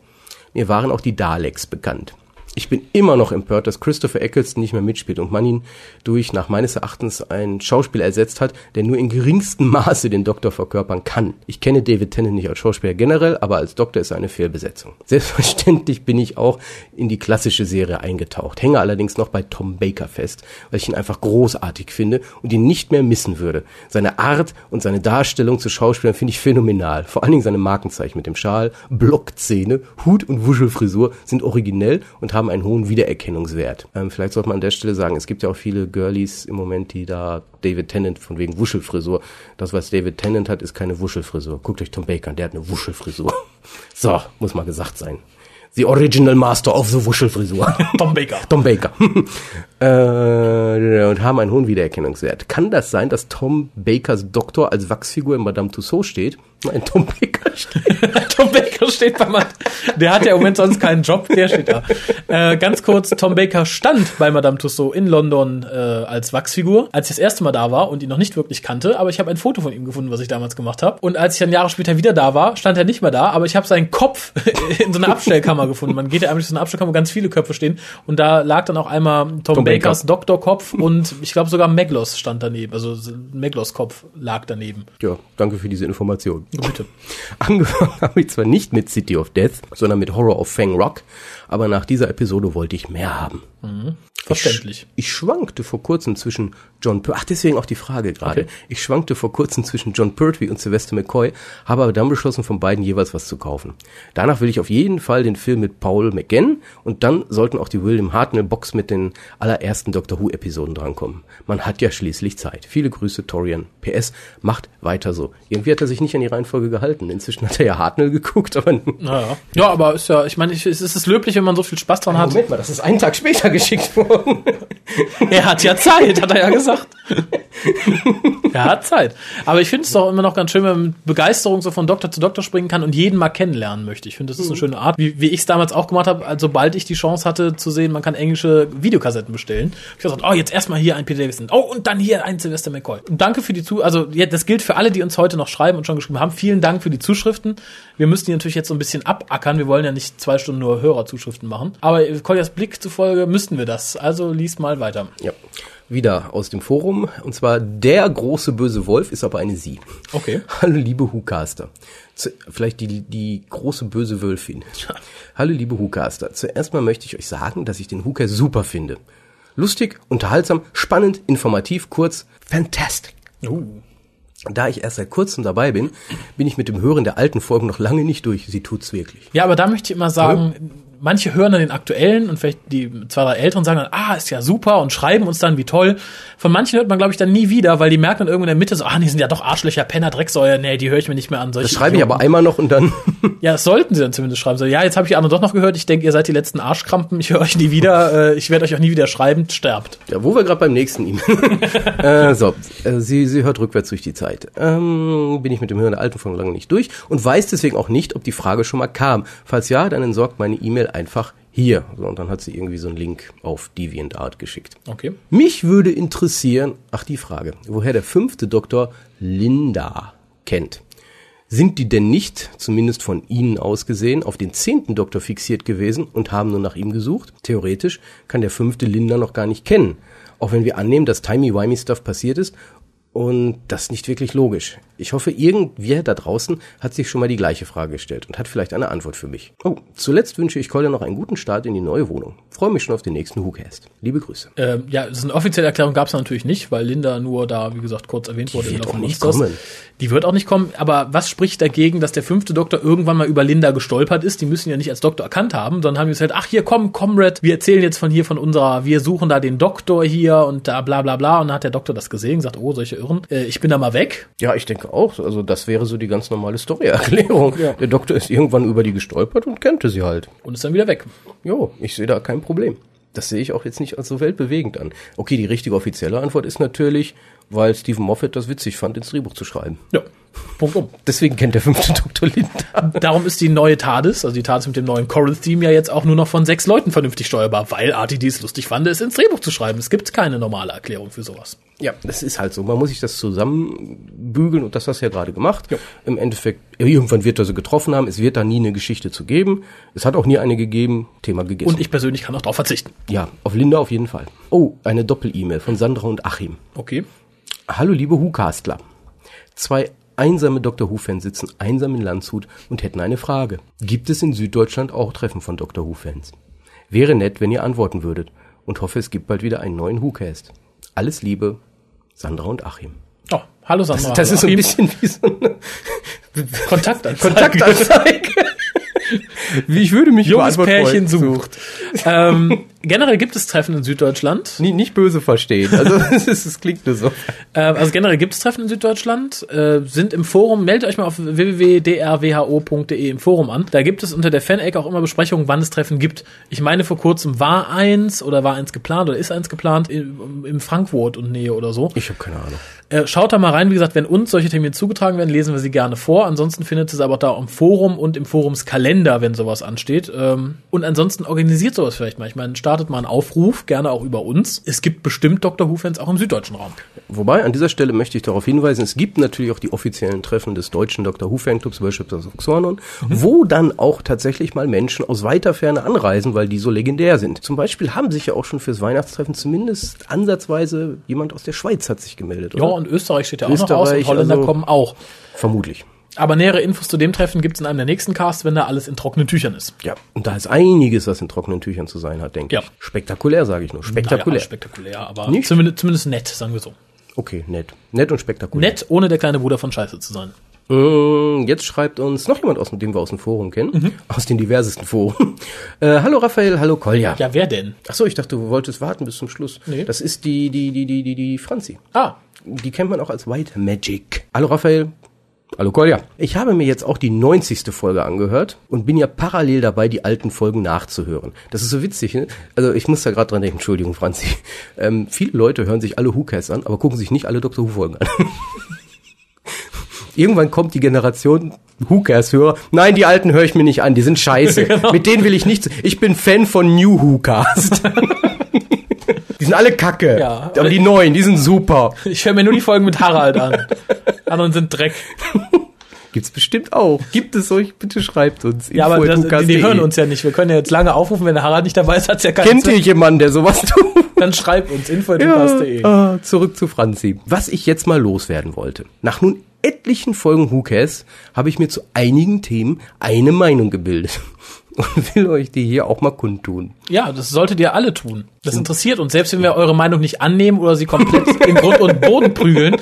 Mir waren auch die Daleks bekannt. Ich bin immer noch empört, dass Christopher Eccleston nicht mehr mitspielt und man ihn durch, nach meines Erachtens, einen Schauspieler ersetzt hat, der nur in geringstem Maße den Doktor verkörpern kann. Ich kenne David Tennant nicht als Schauspieler generell, aber als Doktor ist er eine Fehlbesetzung. Selbstverständlich bin ich auch in die klassische Serie eingetaucht, hänge allerdings noch bei Tom Baker fest, weil ich ihn einfach großartig finde und ihn nicht mehr missen würde. Seine Art und seine Darstellung zu Schauspielern finde ich phänomenal. Vor allen Dingen seine Markenzeichen mit dem Schal, Blockzähne, Hut und Wuschelfrisur sind originell und haben einen hohen Wiedererkennungswert. Ähm, vielleicht sollte man an der Stelle sagen, es gibt ja auch viele Girlies im Moment, die da David Tennant von wegen Wuschelfrisur. Das, was David Tennant hat, ist keine Wuschelfrisur. Guckt euch Tom Baker an, der hat eine Wuschelfrisur. So, muss mal gesagt sein. The Original Master of the Wuschelfrisur. Tom Baker. Tom Baker. äh, und haben einen hohen Wiedererkennungswert. Kann das sein, dass Tom Bakers Doktor als Wachsfigur in Madame Tussauds steht? Nein, Tom Baker steht. Tom Baker steht bei Madame. Der hat ja im Moment sonst keinen Job, der steht da. Äh, ganz kurz, Tom Baker stand bei Madame Tussauds in London äh, als Wachsfigur, als ich das erste Mal da war und ihn noch nicht wirklich kannte, aber ich habe ein Foto von ihm gefunden, was ich damals gemacht habe. Und als ich dann Jahre später wieder da war, stand er nicht mehr da, aber ich habe seinen Kopf in so einer Abstellkammer gefunden. Man geht ja einfach durch so eine Abstellkammer, wo ganz viele Köpfe stehen und da lag dann auch einmal Tom, Tom. Bakers Doktorkopf und ich glaube sogar Meglos stand daneben, also Meglos Kopf lag daneben. Ja, danke für diese Information. Bitte. Angefangen habe ich zwar nicht mit City of Death, sondern mit Horror of Fang Rock, aber nach dieser Episode wollte ich mehr haben. Verständlich. Ich, ich schwankte vor kurzem zwischen John Per Ach, deswegen auch die Frage gerade. Okay. Ich schwankte vor kurzem zwischen John Pertwee und Sylvester McCoy, habe aber dann beschlossen, von beiden jeweils was zu kaufen. Danach will ich auf jeden Fall den Film mit Paul McGann und dann sollten auch die William Hartnell Box mit den allerersten Doctor Who Episoden drankommen. Man hat ja schließlich Zeit. Viele Grüße, Torian. PS, macht weiter so. Irgendwie hat er sich nicht an die Reihenfolge gehalten. Inzwischen hat er ja Hartnell geguckt, aber Ja, ja. aber ist ja, ich meine, es ist löblich, wenn man so viel Spaß dran hat. Moment mal, das ist einen Tag später geschickt worden. Er hat ja Zeit, hat er ja gesagt. er hat Zeit. Aber ich finde es doch immer noch ganz schön, wenn man mit Begeisterung so von Doktor zu Doktor springen kann und jeden mal kennenlernen möchte. Ich finde, das ist eine schöne Art, wie, wie ich es damals auch gemacht habe, also sobald ich die Chance hatte zu sehen, man kann englische Videokassetten bestellen. Ich habe gesagt, oh, jetzt erstmal hier ein Peter Davison. Oh, und dann hier ein Sylvester McCoy. Und danke für die Zu, also ja, das gilt für alle, die uns heute noch schreiben und schon geschrieben haben. Vielen Dank für die Zuschriften. Wir müssen die natürlich jetzt so ein bisschen abackern. Wir wollen ja nicht zwei Stunden nur Hörerzuschriften machen. Aber Koljas Blick zufolge müssten wir das. Also lies mal weiter. Ja. Wieder aus dem Forum. Und zwar der große böse Wolf ist aber eine Sie. Okay. Hallo liebe Hucaster. Vielleicht die, die große böse Wölfin. Hallo liebe Hucaster. Zuerst mal möchte ich euch sagen, dass ich den Huker super finde. Lustig, unterhaltsam, spannend, informativ, kurz, fantastic. Uh. Da ich erst seit kurzem dabei bin, bin ich mit dem Hören der alten Folgen noch lange nicht durch. Sie tut's wirklich. Ja, aber da möchte ich immer sagen, manche hören dann den aktuellen und vielleicht die zwei, drei Älteren sagen dann, ah, ist ja super und schreiben uns dann, wie toll. Von manchen hört man, glaube ich, dann nie wieder, weil die merken dann irgendwo in der Mitte so, ah, die sind ja doch Arschlöcher, Penner, Drecksäuer, nee, die höre ich mir nicht mehr an. Solche Das schreibe ich Idioten. aber einmal noch und dann. Ja, das sollten sie dann zumindest schreiben. So, ja, jetzt habe ich die anderen doch noch gehört. Ich denke, ihr seid die letzten Arschkrampen. Ich höre euch nie wieder. Äh, ich werde euch auch nie wieder schreiben. Sterbt. Ja, wo wir gerade beim nächsten E-Mail. äh, so, äh, sie, sie hört rückwärts durch die Zeit. Ähm, bin ich mit dem Hören der alten Folge lange nicht durch und weiß deswegen auch nicht, ob die Frage schon mal kam. Falls ja, dann entsorgt meine E-Mail einfach hier. So, und dann hat sie irgendwie so einen Link auf DeviantArt geschickt. Okay. Mich würde interessieren, ach die Frage, woher der fünfte Doktor Linda kennt. Sind die denn nicht, zumindest von Ihnen aus gesehen, auf den zehnten Doktor fixiert gewesen und haben nur nach ihm gesucht? Theoretisch kann der fünfte Linda noch gar nicht kennen. Auch wenn wir annehmen, dass Timey-Wimey-Stuff passiert ist und das ist nicht wirklich logisch. Ich hoffe, irgendwer da draußen hat sich schon mal die gleiche Frage gestellt und hat vielleicht eine Antwort für mich. Oh, zuletzt wünsche ich Kolja noch einen guten Start in die neue Wohnung. Freue mich schon auf den nächsten WhoCast. Liebe Grüße. Ähm, ja, das ist eine offizielle Erklärung gab es natürlich nicht, weil Linda nur da, wie gesagt, kurz erwähnt wurde. wird im Laufe auch nicht kommen. Die wird auch nicht kommen. Aber was spricht dagegen, dass der fünfte Doktor irgendwann mal über Linda gestolpert ist? Die müssen ja nicht als Doktor erkannt haben, sondern haben gesagt, ach hier komm, Comrade, wir erzählen jetzt von hier von unserer, wir suchen da den Doktor hier und da bla bla bla. Und dann hat der Doktor das gesehen, gesagt, oh, solche Irren, äh, ich bin da mal weg. Ja, ich denke auch. Also das wäre so die ganz normale Story-Erklärung. Ja. Der Doktor ist irgendwann über die gestolpert und kannte sie halt. Und ist dann wieder weg. Jo, ich sehe da kein Problem. Das sehe ich auch jetzt nicht als so weltbewegend an. Okay, die richtige offizielle Antwort ist natürlich, weil Stephen Moffat das witzig fand, ins Drehbuch zu schreiben. Ja, Punkt um. Deswegen kennt der fünfte Doktor Linda. Darum ist die neue TARDIS, also die TARDIS mit dem neuen Coral-Theme ja jetzt auch nur noch von sechs Leuten vernünftig steuerbar, weil RTD es lustig fand, es ins Drehbuch zu schreiben. Es gibt keine normale Erklärung für sowas. Ja, das ist halt so. Man muss sich das zusammenbügeln und das hast du ja gerade gemacht. Im Endeffekt, irgendwann wird er sie getroffen haben. Es wird da nie eine Geschichte zu geben. Es hat auch nie eine gegeben. Thema gegessen. Und ich persönlich kann auch darauf verzichten. ja, auf Linda auf jeden Fall. Oh, eine Doppel-E-Mail von Sandra und Achim. Okay. Hallo liebe Hu-Castler. Zwei einsame Dr. Who-Fans sitzen einsam in Landshut und hätten eine Frage. Gibt es in Süddeutschland auch Treffen von Dr. Who-Fans? Wäre nett, wenn ihr antworten würdet und hoffe, es gibt bald wieder einen neuen Who-Cast. Alles Liebe, Sandra und Achim. Oh, hallo Sandra. Das ist so ein bisschen wie so eine Kontaktanzeige. Kontaktanzeige. Wie ich würde mich Junges Pärchen freuen. sucht. ähm, generell gibt es Treffen in Süddeutschland. Nie, nicht böse verstehen. Also es, klingt nur so. Äh, also generell gibt es Treffen in Süddeutschland, äh, sind im Forum, meldet euch mal auf www.drwho.de im Forum an. Da gibt es unter der Fan-Ecke auch immer Besprechungen, wann es Treffen gibt. Ich meine, vor kurzem war eins oder war eins geplant oder ist eins geplant in, in Frankfurt und Nähe oder so. Ich habe keine Ahnung. Äh, schaut da mal rein. Wie gesagt, wenn uns solche Termine zugetragen werden, lesen wir sie gerne vor. Ansonsten findet es aber da im Forum und im Forumskalender, wenn sowas ansteht. Ähm, und ansonsten organisiert sowas vielleicht mal. Ich meine, startet mal einen Aufruf, gerne auch über uns. Es gibt bestimmt Dr. Who-Fans auch im süddeutschen Raum. Wobei, an dieser Stelle möchte ich darauf hinweisen, es gibt natürlich auch die offiziellen Treffen des deutschen Dr. Who Fanclubs Worship of Xornon, wo dann auch tatsächlich mal Menschen aus weiter Ferne anreisen, weil die so legendär sind. Zum Beispiel haben sich ja auch schon fürs Weihnachtstreffen zumindest ansatzweise jemand aus der Schweiz hat sich gemeldet, Ja, oder? und Österreich steht ja auch noch aus und Österreich, Holländer also- kommen auch. Vermutlich. Aber nähere Infos zu dem Treffen gibt es in einem der nächsten Casts, wenn da alles in trockenen Tüchern ist. Ja, und da ist einiges, was in trockenen Tüchern zu sein hat, denke Ja. ich. Spektakulär, sage ich nur. Spektakulär. Naja, spektakulär, aber Nicht? zumindest, zumindest nett, sagen wir so. okay, nett. Nett und spektakulär. Nett, ohne der kleine Bruder von Scheiße zu sein. Mm, Jetzt schreibt uns noch jemand aus dem, den wir aus dem Forum kennen. Mhm. Aus den diversesten Foren. Äh, hallo Raphael, hallo Kolja. Ja, wer denn? Ach so, ich dachte, du wolltest warten bis zum Schluss. Nee. Das ist die, die, die, die, die, die Franzi. Ah, Die kennt man auch als White Magic. Hallo Raphael. Hallo Kolja. Ich habe mir jetzt auch die 90. Folge angehört und bin ja parallel dabei, die alten Folgen nachzuhören. Das ist so witzig, ne? Also ich muss da gerade dran denken, Entschuldigung, Franzi. Ähm, viele Leute hören sich alle WhoCasts an, aber gucken sich nicht alle Dr. Who-Folgen an. Irgendwann kommt die Generation WhoCast-Hörer. Nein, die alten höre ich mir nicht an, die sind scheiße. genau. Mit denen will ich nichts. Ich bin Fan von New WhoCast. Die sind alle kacke. Ja, aber die neuen, die sind super. Ich höre mir nur die Folgen mit Harald an. Anderen sind Dreck. Gibt's bestimmt auch. Gibt es euch? Bitte schreibt uns. Ja, aber das, die, die hören uns ja nicht. Wir können ja jetzt lange aufrufen, wenn der Harald nicht dabei ist, hat's ja keinen Kennt ihr jemanden, der sowas tut? Dann schreibt uns info.de. Ja, ah, zurück zu Franzi. Was ich jetzt mal loswerden wollte. Nach nun etlichen Folgen Who Cares habe ich mir zu einigen Themen eine Meinung gebildet und will euch die hier auch mal kundtun. Ja, das solltet ihr alle tun. Das interessiert uns. Selbst wenn wir eure Meinung nicht annehmen oder sie komplett in Grund und Boden prügeln,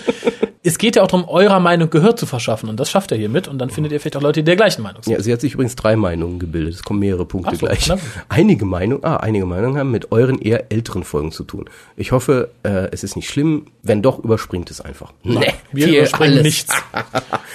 es geht ja auch darum, eurer Meinung Gehör zu verschaffen und das schafft er hiermit und dann findet ihr vielleicht auch Leute, die der gleichen Meinung sind. Ja, sie hat sich übrigens drei Meinungen gebildet. Es kommen mehrere Punkte so, gleich. Na? Einige Meinungen, ah, einige Meinungen haben mit euren eher älteren Folgen zu tun. Ich hoffe, äh, es ist nicht schlimm. Wenn doch, überspringt es einfach. Nee, wir überspringen alles. nichts.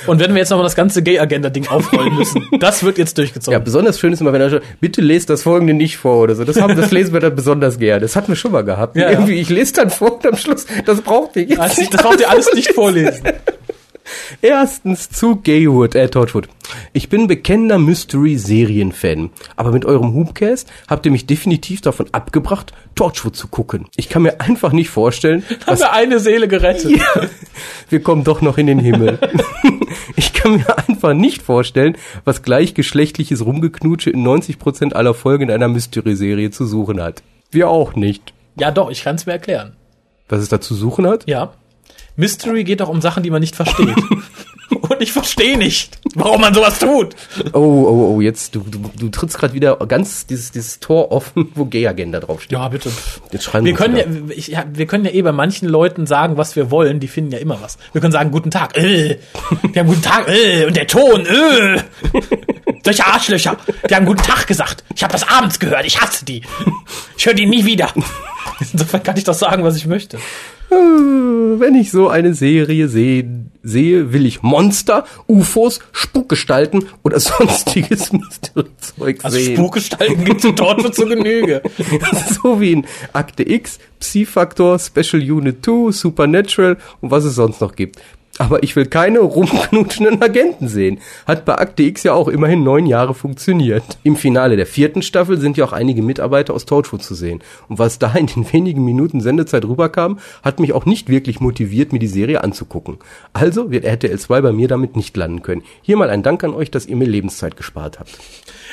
Und wenn wir jetzt nochmal das ganze Gay-Agenda-Ding aufrollen müssen, das wird jetzt durchgezogen. Ja, besonders schön ist immer, wenn er sagt, bitte lest das folgende nicht vor oder so. Das, haben, das lesen wir dann besonders gerne. Das hatten wir schon mal gehabt. Ja, Irgendwie, ja. ich lese dann vor und am Schluss, das braucht ihr jetzt. Also, das braucht ihr alles nicht vorlesen. Erstens zu Gaywood, äh, Torchwood. Ich bin bekennender Mystery-Serien-Fan. Aber mit eurem Hoopcast habt ihr mich definitiv davon abgebracht, Torchwood zu gucken. Ich kann mir einfach nicht vorstellen. Haben wir eine Seele gerettet. Ja, wir kommen doch noch in den Himmel. ich kann mir einfach nicht vorstellen, was gleichgeschlechtliches Rumgeknutsche in 90% aller Folgen in einer Mystery-Serie zu suchen hat. Wir auch nicht. Ja, doch, ich kann es mir erklären. Was es da zu suchen hat? Ja. Mystery geht doch um Sachen, die man nicht versteht. Und ich verstehe nicht, warum man sowas tut. Oh, oh, oh, jetzt, du, du, du trittst gerade wieder ganz dieses, dieses Tor offen, wo Gay-Agenda draufsteht. Ja, bitte. Jetzt schreiben wir können ja, ich, ja, wir können ja eh bei manchen Leuten sagen, was wir wollen, die finden ja immer was. Wir können sagen, guten Tag, äh. Die haben guten Tag, äh. Und der Ton, äh. Solche Arschlöcher. Die haben guten Tag gesagt. Ich habe das abends gehört. Ich hasse die. Ich höre die nie wieder. Insofern kann ich doch sagen, was ich möchte. Wenn ich so eine Serie sehe, sehe, will ich Monster, UFOs, Spukgestalten oder sonstiges Mystery-Zeug also sehen. Also Spukgestalten gibt es dort zur Genüge. so wie in Akte X, Psi-Factor, Special Unit 2, Supernatural und was es sonst noch gibt. Aber ich will keine rumknutschenden Agenten sehen. Hat bei Akte X ja auch immerhin neun Jahre funktioniert. Im Finale der vierten Staffel sind ja auch einige Mitarbeiter aus Torchwood zu sehen. Und was da in den wenigen Minuten Sendezeit rüberkam, hat mich auch nicht wirklich motiviert, mir die Serie anzugucken. Also wird RTL 2 bei mir damit nicht landen können. Hier mal ein Dank an euch, dass ihr mir Lebenszeit gespart habt.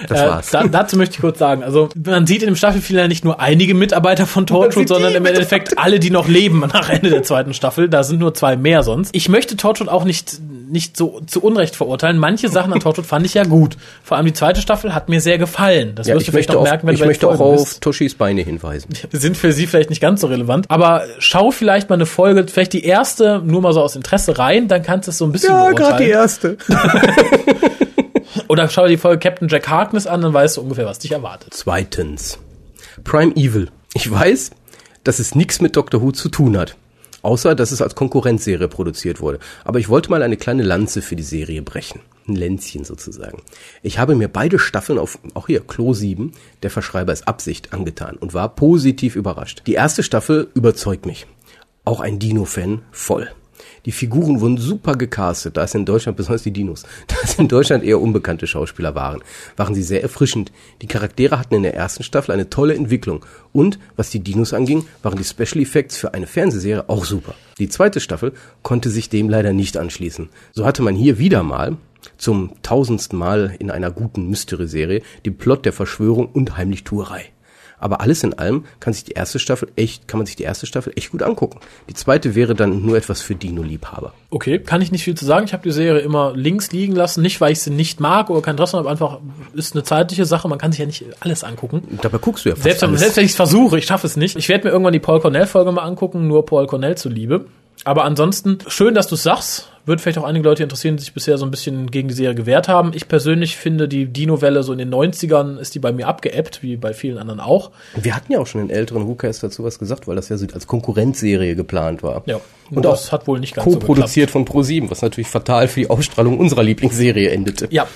Das äh, war's. Da, dazu möchte ich kurz sagen, also man sieht in dem Staffelfinale nicht nur einige Mitarbeiter von Torchwood, sondern im Endeffekt alle, die noch leben nach Ende der zweiten Staffel. Da sind nur zwei mehr sonst. Ich möchte Torchwood auch nicht nicht so zu Unrecht verurteilen. Manche Sachen an Torchwood fand ich ja gut. Vor allem die zweite Staffel hat mir sehr gefallen. Das ja, wirst du vielleicht noch auf, merken, wenn ich du Ich möchte auch auf bist. Toshis Beine hinweisen. Sind für sie vielleicht nicht ganz so relevant, aber schau vielleicht mal eine Folge, vielleicht die erste, nur mal so aus Interesse rein, dann kannst du es so ein bisschen Ja, gerade die erste. Oder schau dir die Folge Captain Jack Harkness an, dann weißt du ungefähr, was dich erwartet. Zweitens. Prime Evil. Ich weiß, dass es nichts mit Doctor Who zu tun hat. Außer, dass es als Konkurrenzserie produziert wurde. Aber ich wollte mal eine kleine Lanze für die Serie brechen. Ein Länzchen sozusagen. Ich habe mir beide Staffeln auf, auch hier, Klo 7, der Verschreiber ist Absicht, angetan und war positiv überrascht. Die erste Staffel überzeugt mich. Auch ein Dino-Fan voll. Die Figuren wurden super gecastet, da es in Deutschland, besonders die Dinos, da es in Deutschland eher unbekannte Schauspieler waren, waren sie sehr erfrischend. Die Charaktere hatten in der ersten Staffel eine tolle Entwicklung und, was die Dinos anging, waren die Special Effects für eine Fernsehserie auch super. Die zweite Staffel konnte sich dem leider nicht anschließen. So hatte man hier wieder mal zum tausendsten Mal in einer guten Mystery-Serie den Plot der Verschwörung und Heimlichtuerei. Aber alles in allem kann sich die erste Staffel echt, kann man sich die erste Staffel echt gut angucken. Die zweite wäre dann nur etwas für Dino-Liebhaber. Okay, kann ich nicht viel zu sagen. Ich habe die Serie immer links liegen lassen, nicht weil ich sie nicht mag oder kein Interesse habe, einfach ist eine zeitliche Sache. Man kann sich ja nicht alles angucken. Dabei guckst du ja fast selbst, alles. selbst wenn ich es versuche, ich schaffe es nicht. Ich werde mir irgendwann die Paul Cornell Folge mal angucken, nur Paul Cornell zuliebe. Aber ansonsten schön, dass du sagst Wird vielleicht auch einige Leute interessieren, die sich bisher so ein bisschen gegen die Serie gewehrt haben. Ich persönlich finde, die Dino-Welle so in den 90ern ist die bei mir abgeebbt, wie bei vielen anderen auch. Wir hatten ja auch schon in älteren WhoCast dazu was gesagt, weil das ja so als Konkurrenzserie geplant war. Ja. Und, und das hat wohl nicht ganz co-produziert so von Pro7, was natürlich fatal für die Ausstrahlung unserer Lieblingsserie endete. Ja,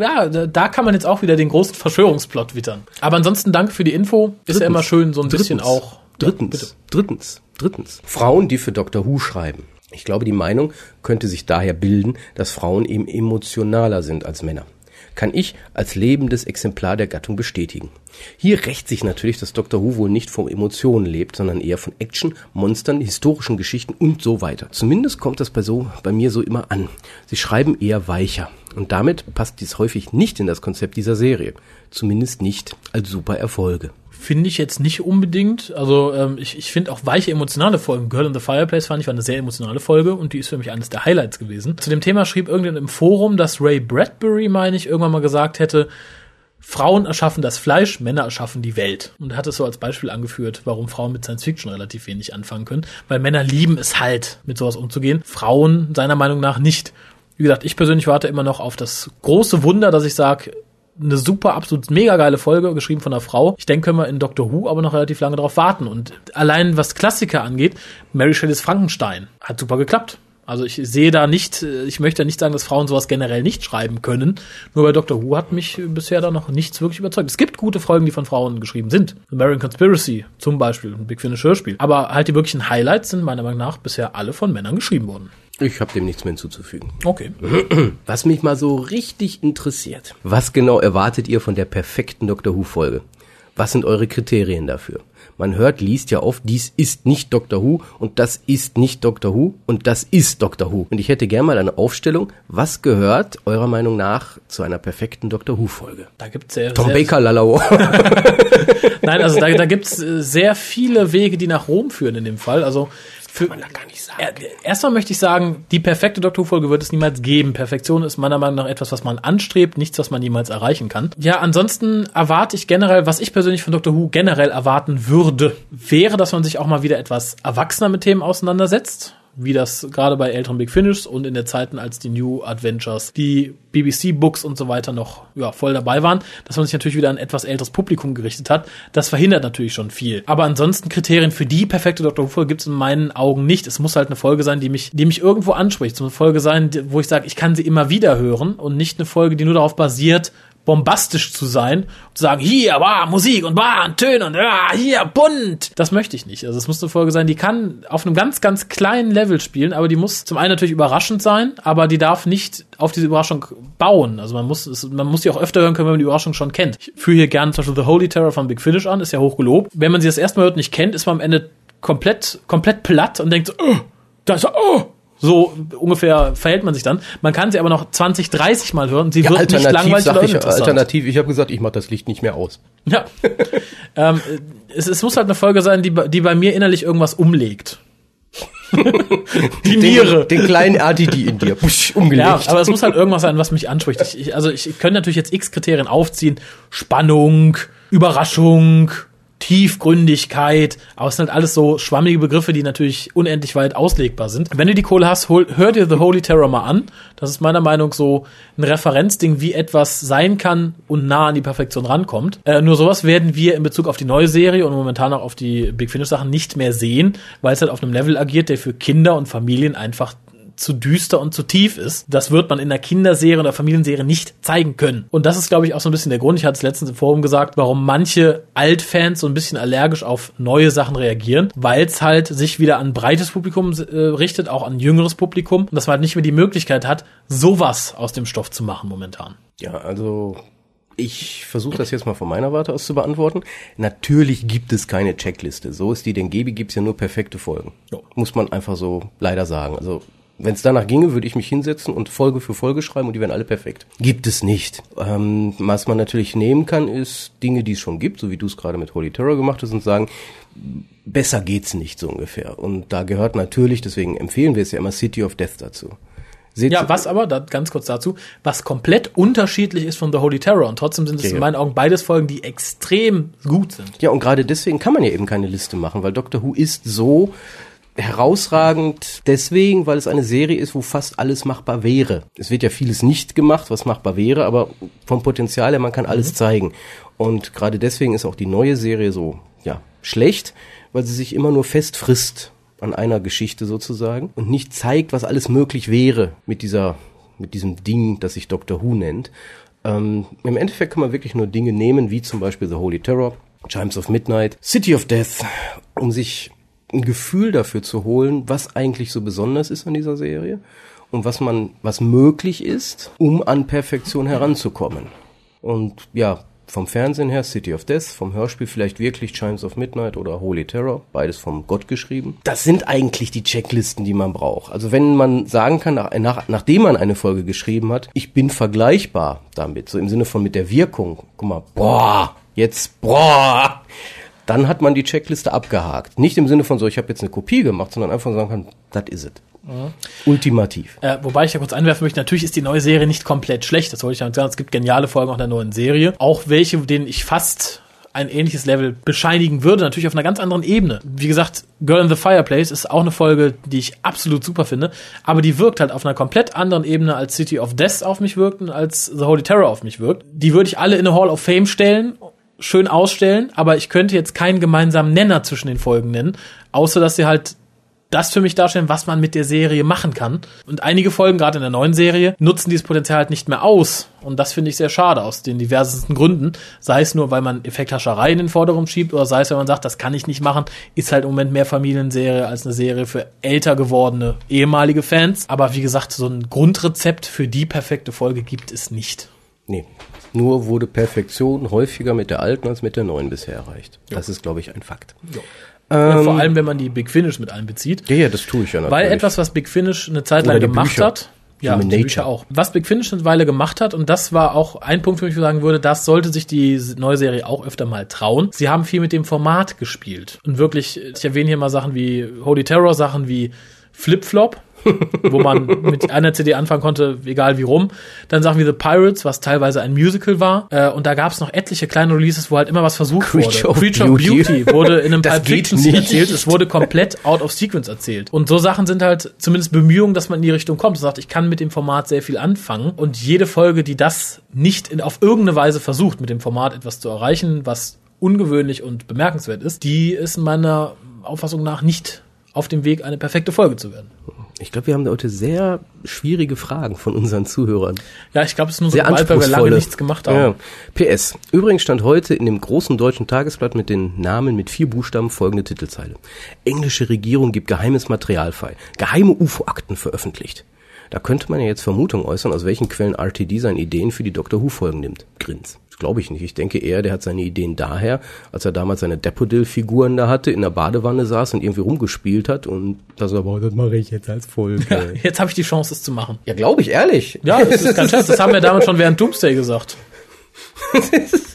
ja, da kann man jetzt auch wieder den großen Verschwörungsplot wittern. Aber ansonsten danke für die Info. Ist drittens, ja immer schön, so ein drittens, bisschen auch. Drittens, ja, drittens, drittens. Frauen, die für Dr. Who schreiben. Ich glaube, die Meinung könnte sich daher bilden, dass Frauen eben emotionaler sind als Männer kann ich als lebendes Exemplar der Gattung bestätigen. Hier rächt sich natürlich, dass Dr. Who wohl nicht von Emotionen lebt, sondern eher von Action, Monstern, historischen Geschichten und so weiter. Zumindest kommt das bei, so, bei mir so immer an. Sie schreiben eher weicher. Und damit passt dies häufig nicht in das Konzept dieser Serie. Zumindest nicht als super Erfolge. Finde ich jetzt nicht unbedingt. Also ähm, ich, ich finde auch weiche emotionale Folgen. Girl in the Fireplace fand ich war eine sehr emotionale Folge und die ist für mich eines der Highlights gewesen. Zu dem Thema schrieb irgendjemand im Forum, dass Ray Bradbury, meine ich, irgendwann mal gesagt hätte, Frauen erschaffen das Fleisch, Männer erschaffen die Welt. Und er hat es so als Beispiel angeführt, warum Frauen mit Science Fiction relativ wenig anfangen können. Weil Männer lieben es halt, mit sowas umzugehen. Frauen seiner Meinung nach nicht. Wie gesagt, ich persönlich warte immer noch auf das große Wunder, dass ich sage, eine super, absolut mega geile Folge, geschrieben von einer Frau. Ich denke, können wir in Doctor Who aber noch relativ lange darauf warten. Und allein was Klassiker angeht, Mary Shelleys Frankenstein hat super geklappt. Also ich sehe da nicht, ich möchte nicht sagen, dass Frauen sowas generell nicht schreiben können. Nur bei Doctor Who hat mich bisher da noch nichts wirklich überzeugt. Es gibt gute Folgen, die von Frauen geschrieben sind. American Conspiracy zum Beispiel, ein Big Finish Hörspiel. Aber halt die wirklichen Highlights sind meiner Meinung nach bisher alle von Männern geschrieben worden. Ich habe dem nichts mehr hinzuzufügen. Okay. Was mich mal so richtig interessiert. Was genau erwartet ihr von der perfekten Doctor Who Folge? Was sind eure Kriterien dafür? Man hört, liest ja oft, dies ist nicht Doctor Who und das ist nicht Doctor Who und das ist Doctor Who. Und ich hätte gerne mal eine Aufstellung, was gehört eurer Meinung nach zu einer perfekten Doctor Who Folge? Da gibt's sehr, Tom sehr Baker Lalao. Nein, also da, da gibt's äh, sehr viele Wege, die nach Rom führen in dem Fall. Also für, man da gar nicht sagen. Erstmal möchte ich sagen, die perfekte Doctor Who-Folge wird es niemals geben. Perfektion ist meiner Meinung nach etwas, was man anstrebt, nichts, was man jemals erreichen kann. Ja, ansonsten erwarte ich generell, was ich persönlich von Doctor Who generell erwarten würde, wäre, dass man sich auch mal wieder etwas erwachsener mit Themen auseinandersetzt wie das gerade bei älteren Big Finish und in der Zeiten, als die New Adventures, die BBC-Books und so weiter noch ja, voll dabei waren, dass man sich natürlich wieder an etwas älteres Publikum gerichtet hat. Das verhindert natürlich schon viel. Aber ansonsten Kriterien für die perfekte Dr. Who-Folge gibt es in meinen Augen nicht. Es muss halt eine Folge sein, die mich, die mich irgendwo anspricht. Es muss eine Folge sein, wo ich sage, ich kann sie immer wieder hören und nicht eine Folge, die nur darauf basiert, bombastisch zu sein und zu sagen, hier, war Musik und war Töne und ja, hier, bunt. Das möchte ich nicht. Also es muss eine Folge sein, die kann auf einem ganz, ganz kleinen Level spielen, aber die muss zum einen natürlich überraschend sein, aber die darf nicht auf diese Überraschung bauen. Also man muss, es, man muss die auch öfter hören können, wenn man die Überraschung schon kennt. Ich führe hier gerne zum Beispiel The Holy Terror von Big Finish an, ist ja hoch gelobt. Wenn man sie das erste Mal hört und nicht kennt, ist man am Ende komplett, komplett platt und denkt so, oh, da ist er, oh, so ungefähr verhält man sich dann. Man kann sie aber noch 20, 30 Mal hören. Sie ja, wird nicht langweilig oder ich, Alternativ, ich habe gesagt, ich mache das Licht nicht mehr aus. Ja. ähm, es, es, muss halt eine Folge sein, die, die bei mir innerlich irgendwas umlegt. die Niere. Den, den kleinen RTD in dir. Pusch, umgelegt. Ja, aber es muss halt irgendwas sein, was mich anspricht. Ich, ich, also ich könnte natürlich jetzt X-Kriterien aufziehen. Spannung, Überraschung, Tiefgründigkeit, aber es sind halt alles so schwammige Begriffe, die natürlich unendlich weit auslegbar sind. Wenn du die Kohle hast, hol, hör dir The Holy Terror mal an. Das ist meiner Meinung so ein Referenzding, wie etwas sein kann und nah an die Perfektion rankommt. Äh, nur sowas werden wir in Bezug auf die neue Serie und momentan auch auf die Big Finish Sachen nicht mehr sehen, weil es halt auf einem Level agiert, der für Kinder und Familien einfach zu düster und zu tief ist. Das wird man in einer Kinderserie oder Familienserie nicht zeigen können. Und das ist, glaube ich, auch so ein bisschen der Grund. Ich hatte es letztens im Forum gesagt, warum manche Altfans so ein bisschen allergisch auf neue Sachen reagieren, weil es halt sich wieder an breites Publikum äh, richtet, auch an jüngeres Publikum und dass man halt nicht mehr die Möglichkeit hat, sowas aus dem Stoff zu machen momentan. Ja, also ich versuche das jetzt mal von meiner Warte aus zu beantworten. Natürlich gibt es keine Checkliste. So ist die denn gebe, gibt es ja nur perfekte Folgen. Jo. Muss man einfach so leider sagen. Also wenn es danach ginge, würde ich mich hinsetzen und Folge für Folge schreiben und die wären alle perfekt. Gibt es nicht. Ähm, was man natürlich nehmen kann, ist Dinge, die es schon gibt, so wie du es gerade mit Holy Terror gemacht hast und sagen, besser geht's nicht so ungefähr. Und da gehört natürlich, deswegen empfehlen wir es ja immer City of Death dazu. Seht ja, was aber, da, ganz kurz dazu, was komplett unterschiedlich ist von The Holy Terror und trotzdem sind es ja, in meinen Augen beides Folgen, die extrem gut sind. Ja, und gerade deswegen kann man ja eben keine Liste machen, weil Doctor Who ist so herausragend deswegen, weil es eine Serie ist, wo fast alles machbar wäre. Es wird ja vieles nicht gemacht, was machbar wäre, aber vom Potenzial her, man kann alles mhm. zeigen. Und gerade deswegen ist auch die neue Serie so, ja, schlecht, weil sie sich immer nur fest frisst an einer Geschichte sozusagen und nicht zeigt, was alles möglich wäre mit dieser, mit diesem Ding, das sich Doctor Who nennt. Ähm, Im Endeffekt kann man wirklich nur Dinge nehmen, wie zum Beispiel The Holy Terror, Chimes of Midnight, City of Death, um sich ein Gefühl dafür zu holen, was eigentlich so besonders ist an dieser Serie und was man, was möglich ist, um an Perfektion heranzukommen. Und ja, vom Fernsehen her City of Death, vom Hörspiel vielleicht wirklich Chimes of Midnight oder Holy Terror, beides vom Gott geschrieben. Das sind eigentlich die Checklisten, die man braucht. Also wenn man sagen kann, nach, nach, nachdem man eine Folge geschrieben hat, ich bin vergleichbar damit, so im Sinne von mit der Wirkung, guck mal, boah, jetzt, boah, dann hat man die Checkliste abgehakt. Nicht im Sinne von so, ich habe jetzt eine Kopie gemacht, sondern einfach sagen kann, das is it. Mhm. Ultimativ. Äh, wobei ich ja kurz einwerfen möchte, natürlich ist die neue Serie nicht komplett schlecht. Das wollte ich damit sagen. Es gibt geniale Folgen auch der neuen Serie. Auch welche, denen ich fast ein ähnliches Level bescheinigen würde, natürlich auf einer ganz anderen Ebene. Wie gesagt, Girl in the Fireplace ist auch eine Folge, die ich absolut super finde, aber die wirkt halt auf einer komplett anderen Ebene, als City of Death auf mich wirkt und als The Holy Terror auf mich wirkt. Die würde ich alle in eine Hall of Fame stellen schön ausstellen, aber ich könnte jetzt keinen gemeinsamen Nenner zwischen den Folgen nennen, außer dass sie halt das für mich darstellen, was man mit der Serie machen kann. Und einige Folgen, gerade in der neuen Serie, nutzen dieses Potenzial halt nicht mehr aus. Und das finde ich sehr schade, aus den diversesten Gründen. Sei es nur, weil man Effekthascherei in den Vordergrund schiebt, oder sei es, wenn man sagt, das kann ich nicht machen, ist halt im Moment mehr Familienserie als eine Serie für älter gewordene ehemalige Fans. Aber wie gesagt, so ein Grundrezept für die perfekte Folge gibt es nicht. Nee, nur wurde Perfektion häufiger mit der alten als mit der neuen bisher erreicht. Ja. Das ist, glaube ich, ein Fakt. Ähm, vor allem, wenn man die Big Finish mit einbezieht. Ja, ja, das tue ich ja natürlich. Weil etwas, was Big Finish eine Zeit lang gemacht Bücher. hat, ja, die Bücher auch. Was Big Finish eine Weile gemacht hat, und das war auch ein Punkt, wo ich sagen würde, das sollte sich die neue Serie auch öfter mal trauen. Sie haben viel mit dem Format gespielt. Und wirklich, ich erwähne hier mal Sachen wie Holy Terror, Sachen wie Flip Flop, wo man mit einer CD anfangen konnte, egal wie rum. Dann Sachen wie The Pirates, was teilweise ein Musical war. Äh, und da gab es noch etliche kleine Releases, wo halt immer was versucht Creature wurde. Creature of Beauty. Beauty wurde in einem Pulp Fiction erzählt. Es wurde komplett out of sequence erzählt. Und so Sachen sind halt zumindest Bemühungen, dass man in die Richtung kommt. Sagt, ich kann mit dem Format sehr viel anfangen. Und jede Folge, die das nicht in, auf irgendeine Weise versucht, mit dem Format etwas zu erreichen, was ungewöhnlich und bemerkenswert ist, die ist meiner Auffassung nach nicht auf dem Weg, eine perfekte Folge zu werden. Ich glaube, wir haben da heute sehr schwierige Fragen von unseren Zuhörern. Ja, ich glaube, es ist nur so, weil wir lange nichts gemacht haben. Ja. PS. Übrigens stand heute in dem großen deutschen Tagesblatt mit den Namen mit vier Buchstaben folgende Titelzeile. Englische Regierung gibt geheimes Material frei. Geheime UFO-Akten veröffentlicht. Da könnte man ja jetzt Vermutungen äußern, aus welchen Quellen RTD seine Ideen für die Doctor Who-Folgen nimmt. Grins glaube ich nicht. Ich denke eher, der hat seine Ideen daher, als er damals seine Depodil-Figuren da hatte, in der Badewanne saß und irgendwie rumgespielt hat und das aber, das mache ich jetzt als Folge. Ja, jetzt habe ich die Chance, es zu machen. Ja, glaube ich, ehrlich. Ja, das ist kein Scherz. Das haben wir damals schon während Doomsday gesagt.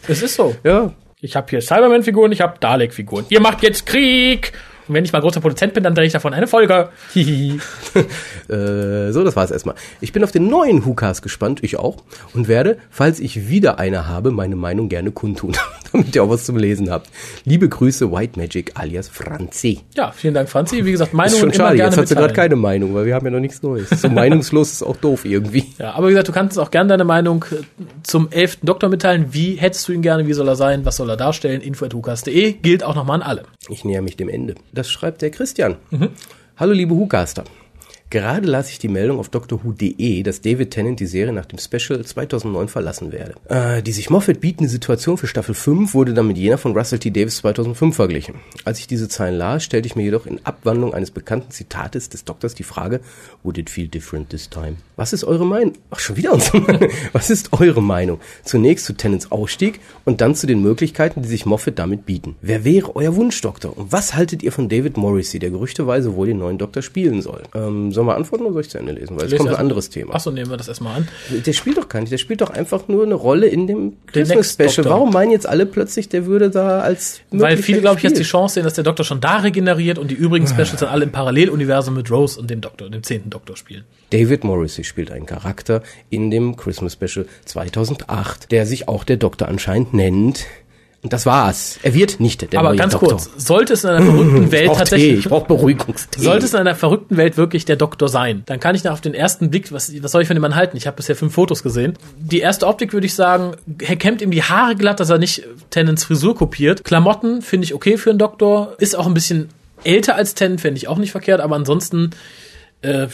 es ist so. Ja. Ich habe hier Cyberman-Figuren, ich habe Dalek-Figuren. Ihr macht jetzt Krieg! Und wenn ich mal großer Produzent bin, dann drehe ich davon eine Folge. äh, so, das war's erstmal. Ich bin auf den neuen Hukas gespannt, ich auch, und werde, falls ich wieder eine habe, meine Meinung gerne kundtun, damit ihr auch was zum Lesen habt. Liebe Grüße, White Magic alias Franzi. Ja, vielen Dank, Franzi. Wie gesagt, Meinung ist schon schade. Jetzt hat sie gerade keine Meinung, weil wir haben ja noch nichts Neues. So meinungslos ist auch doof irgendwie. Ja, aber wie gesagt, du kannst auch gerne deine Meinung äh, zum elften Doktor mitteilen. Wie hättest du ihn gerne? Wie soll er sein? Was soll er darstellen? info.hukas.de gilt auch nochmal an alle. Ich näher mich dem Ende. Das schreibt der Christian. Mhm. Hallo liebe Hucaster. Gerade las ich die Meldung auf DoctorWho.de, dass David Tennant die Serie nach dem Special 2009 verlassen werde. Äh, die sich Moffat bietende Situation für Staffel 5 wurde dann mit jener von Russell T. Davis 2005 verglichen. Als ich diese Zeilen las, stellte ich mir jedoch in Abwandlung eines bekannten Zitates des Doktors die Frage, would it feel different this time? Was ist eure Meinung? Ach, schon wieder unsere Meinung. Was ist eure Meinung? Zunächst zu Tennants Ausstieg und dann zu den Möglichkeiten, die sich Moffat damit bieten. Wer wäre euer Wunschdoktor? Und was haltet ihr von David Morrissey, der gerüchteweise wohl den neuen Doktor spielen soll? Ähm, Sollen wir antworten oder soll ich zu Ende lesen? Weil es kommt ein anderes Thema. Achso, nehmen wir das erstmal an. Der spielt doch gar nicht. Der spielt doch einfach nur eine Rolle in dem Christmas Special. Warum meinen jetzt alle plötzlich, der würde da als Weil viele, glaube ich, jetzt die Chance sehen, dass der Doktor schon da regeneriert und die übrigen Specials dann alle im Paralleluniversum mit Rose und dem Doktor, dem zehnten Doktor spielen. David Morrissey spielt einen Charakter in dem Christmas Special 2008, der sich auch der Doktor anscheinend nennt Und das war's. Er wird nicht der Aber neue ganz Doktor. kurz, sollte es in einer verrückten Welt ich brauch Tee, tatsächlich, ich brauche Beruhigungstee. sollte es in einer verrückten Welt wirklich der Doktor sein, dann kann ich nach auf den ersten Blick, was, was soll ich von dem Mann halten? Ich habe bisher fünf Fotos gesehen. Die erste Optik würde ich sagen, er kämmt ihm die Haare glatt, dass er nicht Tennants Frisur kopiert. Klamotten finde ich okay für einen Doktor, ist auch ein bisschen älter als Tennant, fände ich auch nicht verkehrt, aber ansonsten äh,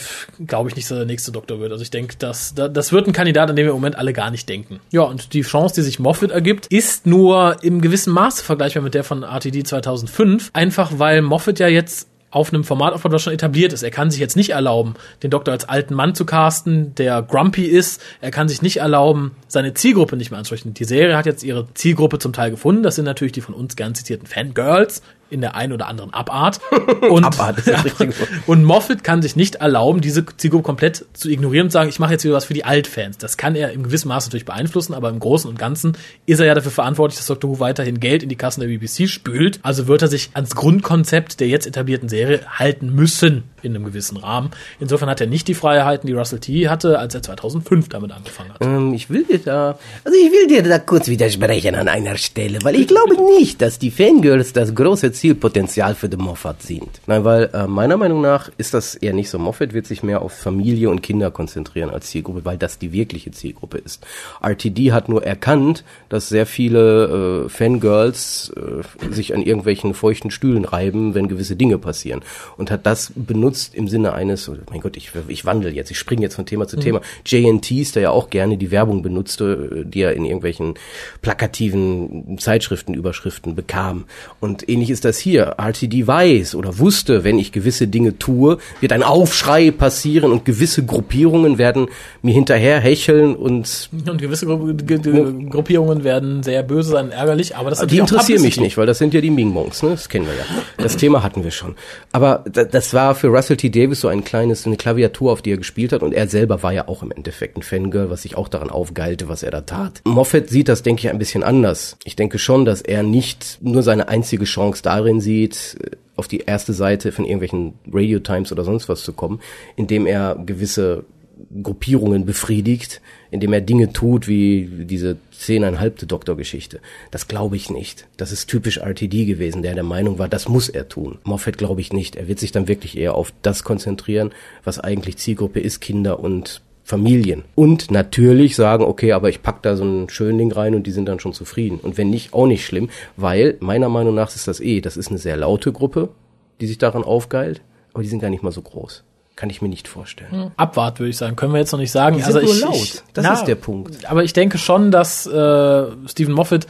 glaube ich nicht, dass er der nächste Doktor wird. Also ich denke, das, da- das wird ein Kandidat, an dem wir im Moment alle gar nicht denken. Ja, und die Chance, die sich Moffat ergibt, ist nur im gewissen Maße vergleichbar mit der von RTD 2005. Einfach weil Moffat ja jetzt auf einem Format aufbaut, das schon etabliert ist. Er kann sich jetzt nicht erlauben, den Doktor als alten Mann zu casten, der grumpy ist. Er kann sich nicht erlauben, seine Zielgruppe nicht mehr anzusprechen. Die Serie hat jetzt ihre Zielgruppe zum Teil gefunden. Das sind natürlich die von uns gern zitierten Fangirls in der einen oder anderen Abart. Und, Abart ist das richtige Wort. und Moffat kann sich nicht erlauben, diese Zielgruppe komplett zu ignorieren und sagen, ich mache jetzt wieder was für die Altfans. Das kann er im gewissen Maße natürlich beeinflussen, aber im Großen und Ganzen ist er ja dafür verantwortlich, dass Dr. Who weiterhin Geld in die Kassen der BBC spült. Also wird er sich ans Grundkonzept der jetzt etablierten Serie halten müssen in einem gewissen Rahmen. Insofern hat er nicht die Freiheiten, die Russell T. hatte, als er 2005 damit angefangen hat. Ähm, ich will dir da, also ich will dir da kurz widersprechen an einer Stelle, weil ich glaube nicht, dass die Fangirls das große Zielpotenzial für den Moffat sind. Nein, weil äh, meiner Meinung nach ist das eher nicht so. Moffat wird sich mehr auf Familie und Kinder konzentrieren als Zielgruppe, weil das die wirkliche Zielgruppe ist. RTD hat nur erkannt, dass sehr viele äh, Fangirls äh, sich an irgendwelchen feuchten Stühlen reiben, wenn gewisse Dinge passieren und hat das benutzt im Sinne eines, oh mein Gott, ich, ich wandel jetzt, ich springe jetzt von Thema zu Thema. JNTs, der ja auch gerne die Werbung benutzte, die er in irgendwelchen plakativen Zeitschriftenüberschriften bekam. Und ähnlich ist das hier. RTD weiß oder wusste, wenn ich gewisse Dinge tue, wird ein Aufschrei passieren und gewisse Gruppierungen werden mir hinterher hecheln und Und gewisse Gru G G Gruppierungen werden sehr böse sein, ärgerlich, aber das ist die interessieren mich nicht, weil das sind ja die Ming Monks, ne? Das kennen wir ja. Das Thema hatten wir schon. Aber da- das war für Russell T. Davis so ein kleines, eine Klaviatur, auf die er gespielt hat. Und er selber war ja auch im Endeffekt ein Fangirl, was sich auch daran aufgeilte, was er da tat. Moffat sieht das, denke ich, ein bisschen anders. Ich denke schon, dass er nicht nur seine einzige Chance darin sieht, auf die erste Seite von irgendwelchen Radio Times oder sonst was zu kommen, indem er gewisse Gruppierungen befriedigt, indem er Dinge tut wie diese zehneinhalbte Doktorgeschichte. Das glaube ich nicht. Das ist typisch RTD gewesen, der der Meinung war, das muss er tun. Moffat glaube ich nicht. Er wird sich dann wirklich eher auf das konzentrieren, was eigentlich Zielgruppe ist, Kinder und Familien. Und natürlich sagen, okay, aber ich pack da so ein Schönling rein und die sind dann schon zufrieden. Und wenn nicht, auch nicht schlimm, weil meiner Meinung nach ist das eh, das ist eine sehr laute Gruppe, die sich daran aufgeilt, aber die sind gar nicht mal so groß. Kann ich mir nicht vorstellen. Abwart, würde ich sagen. Können wir jetzt noch nicht sagen. Die sind also nur ich, laut. Ich, Das na, ist der Punkt. Aber ich denke schon, dass äh, Stephen Moffat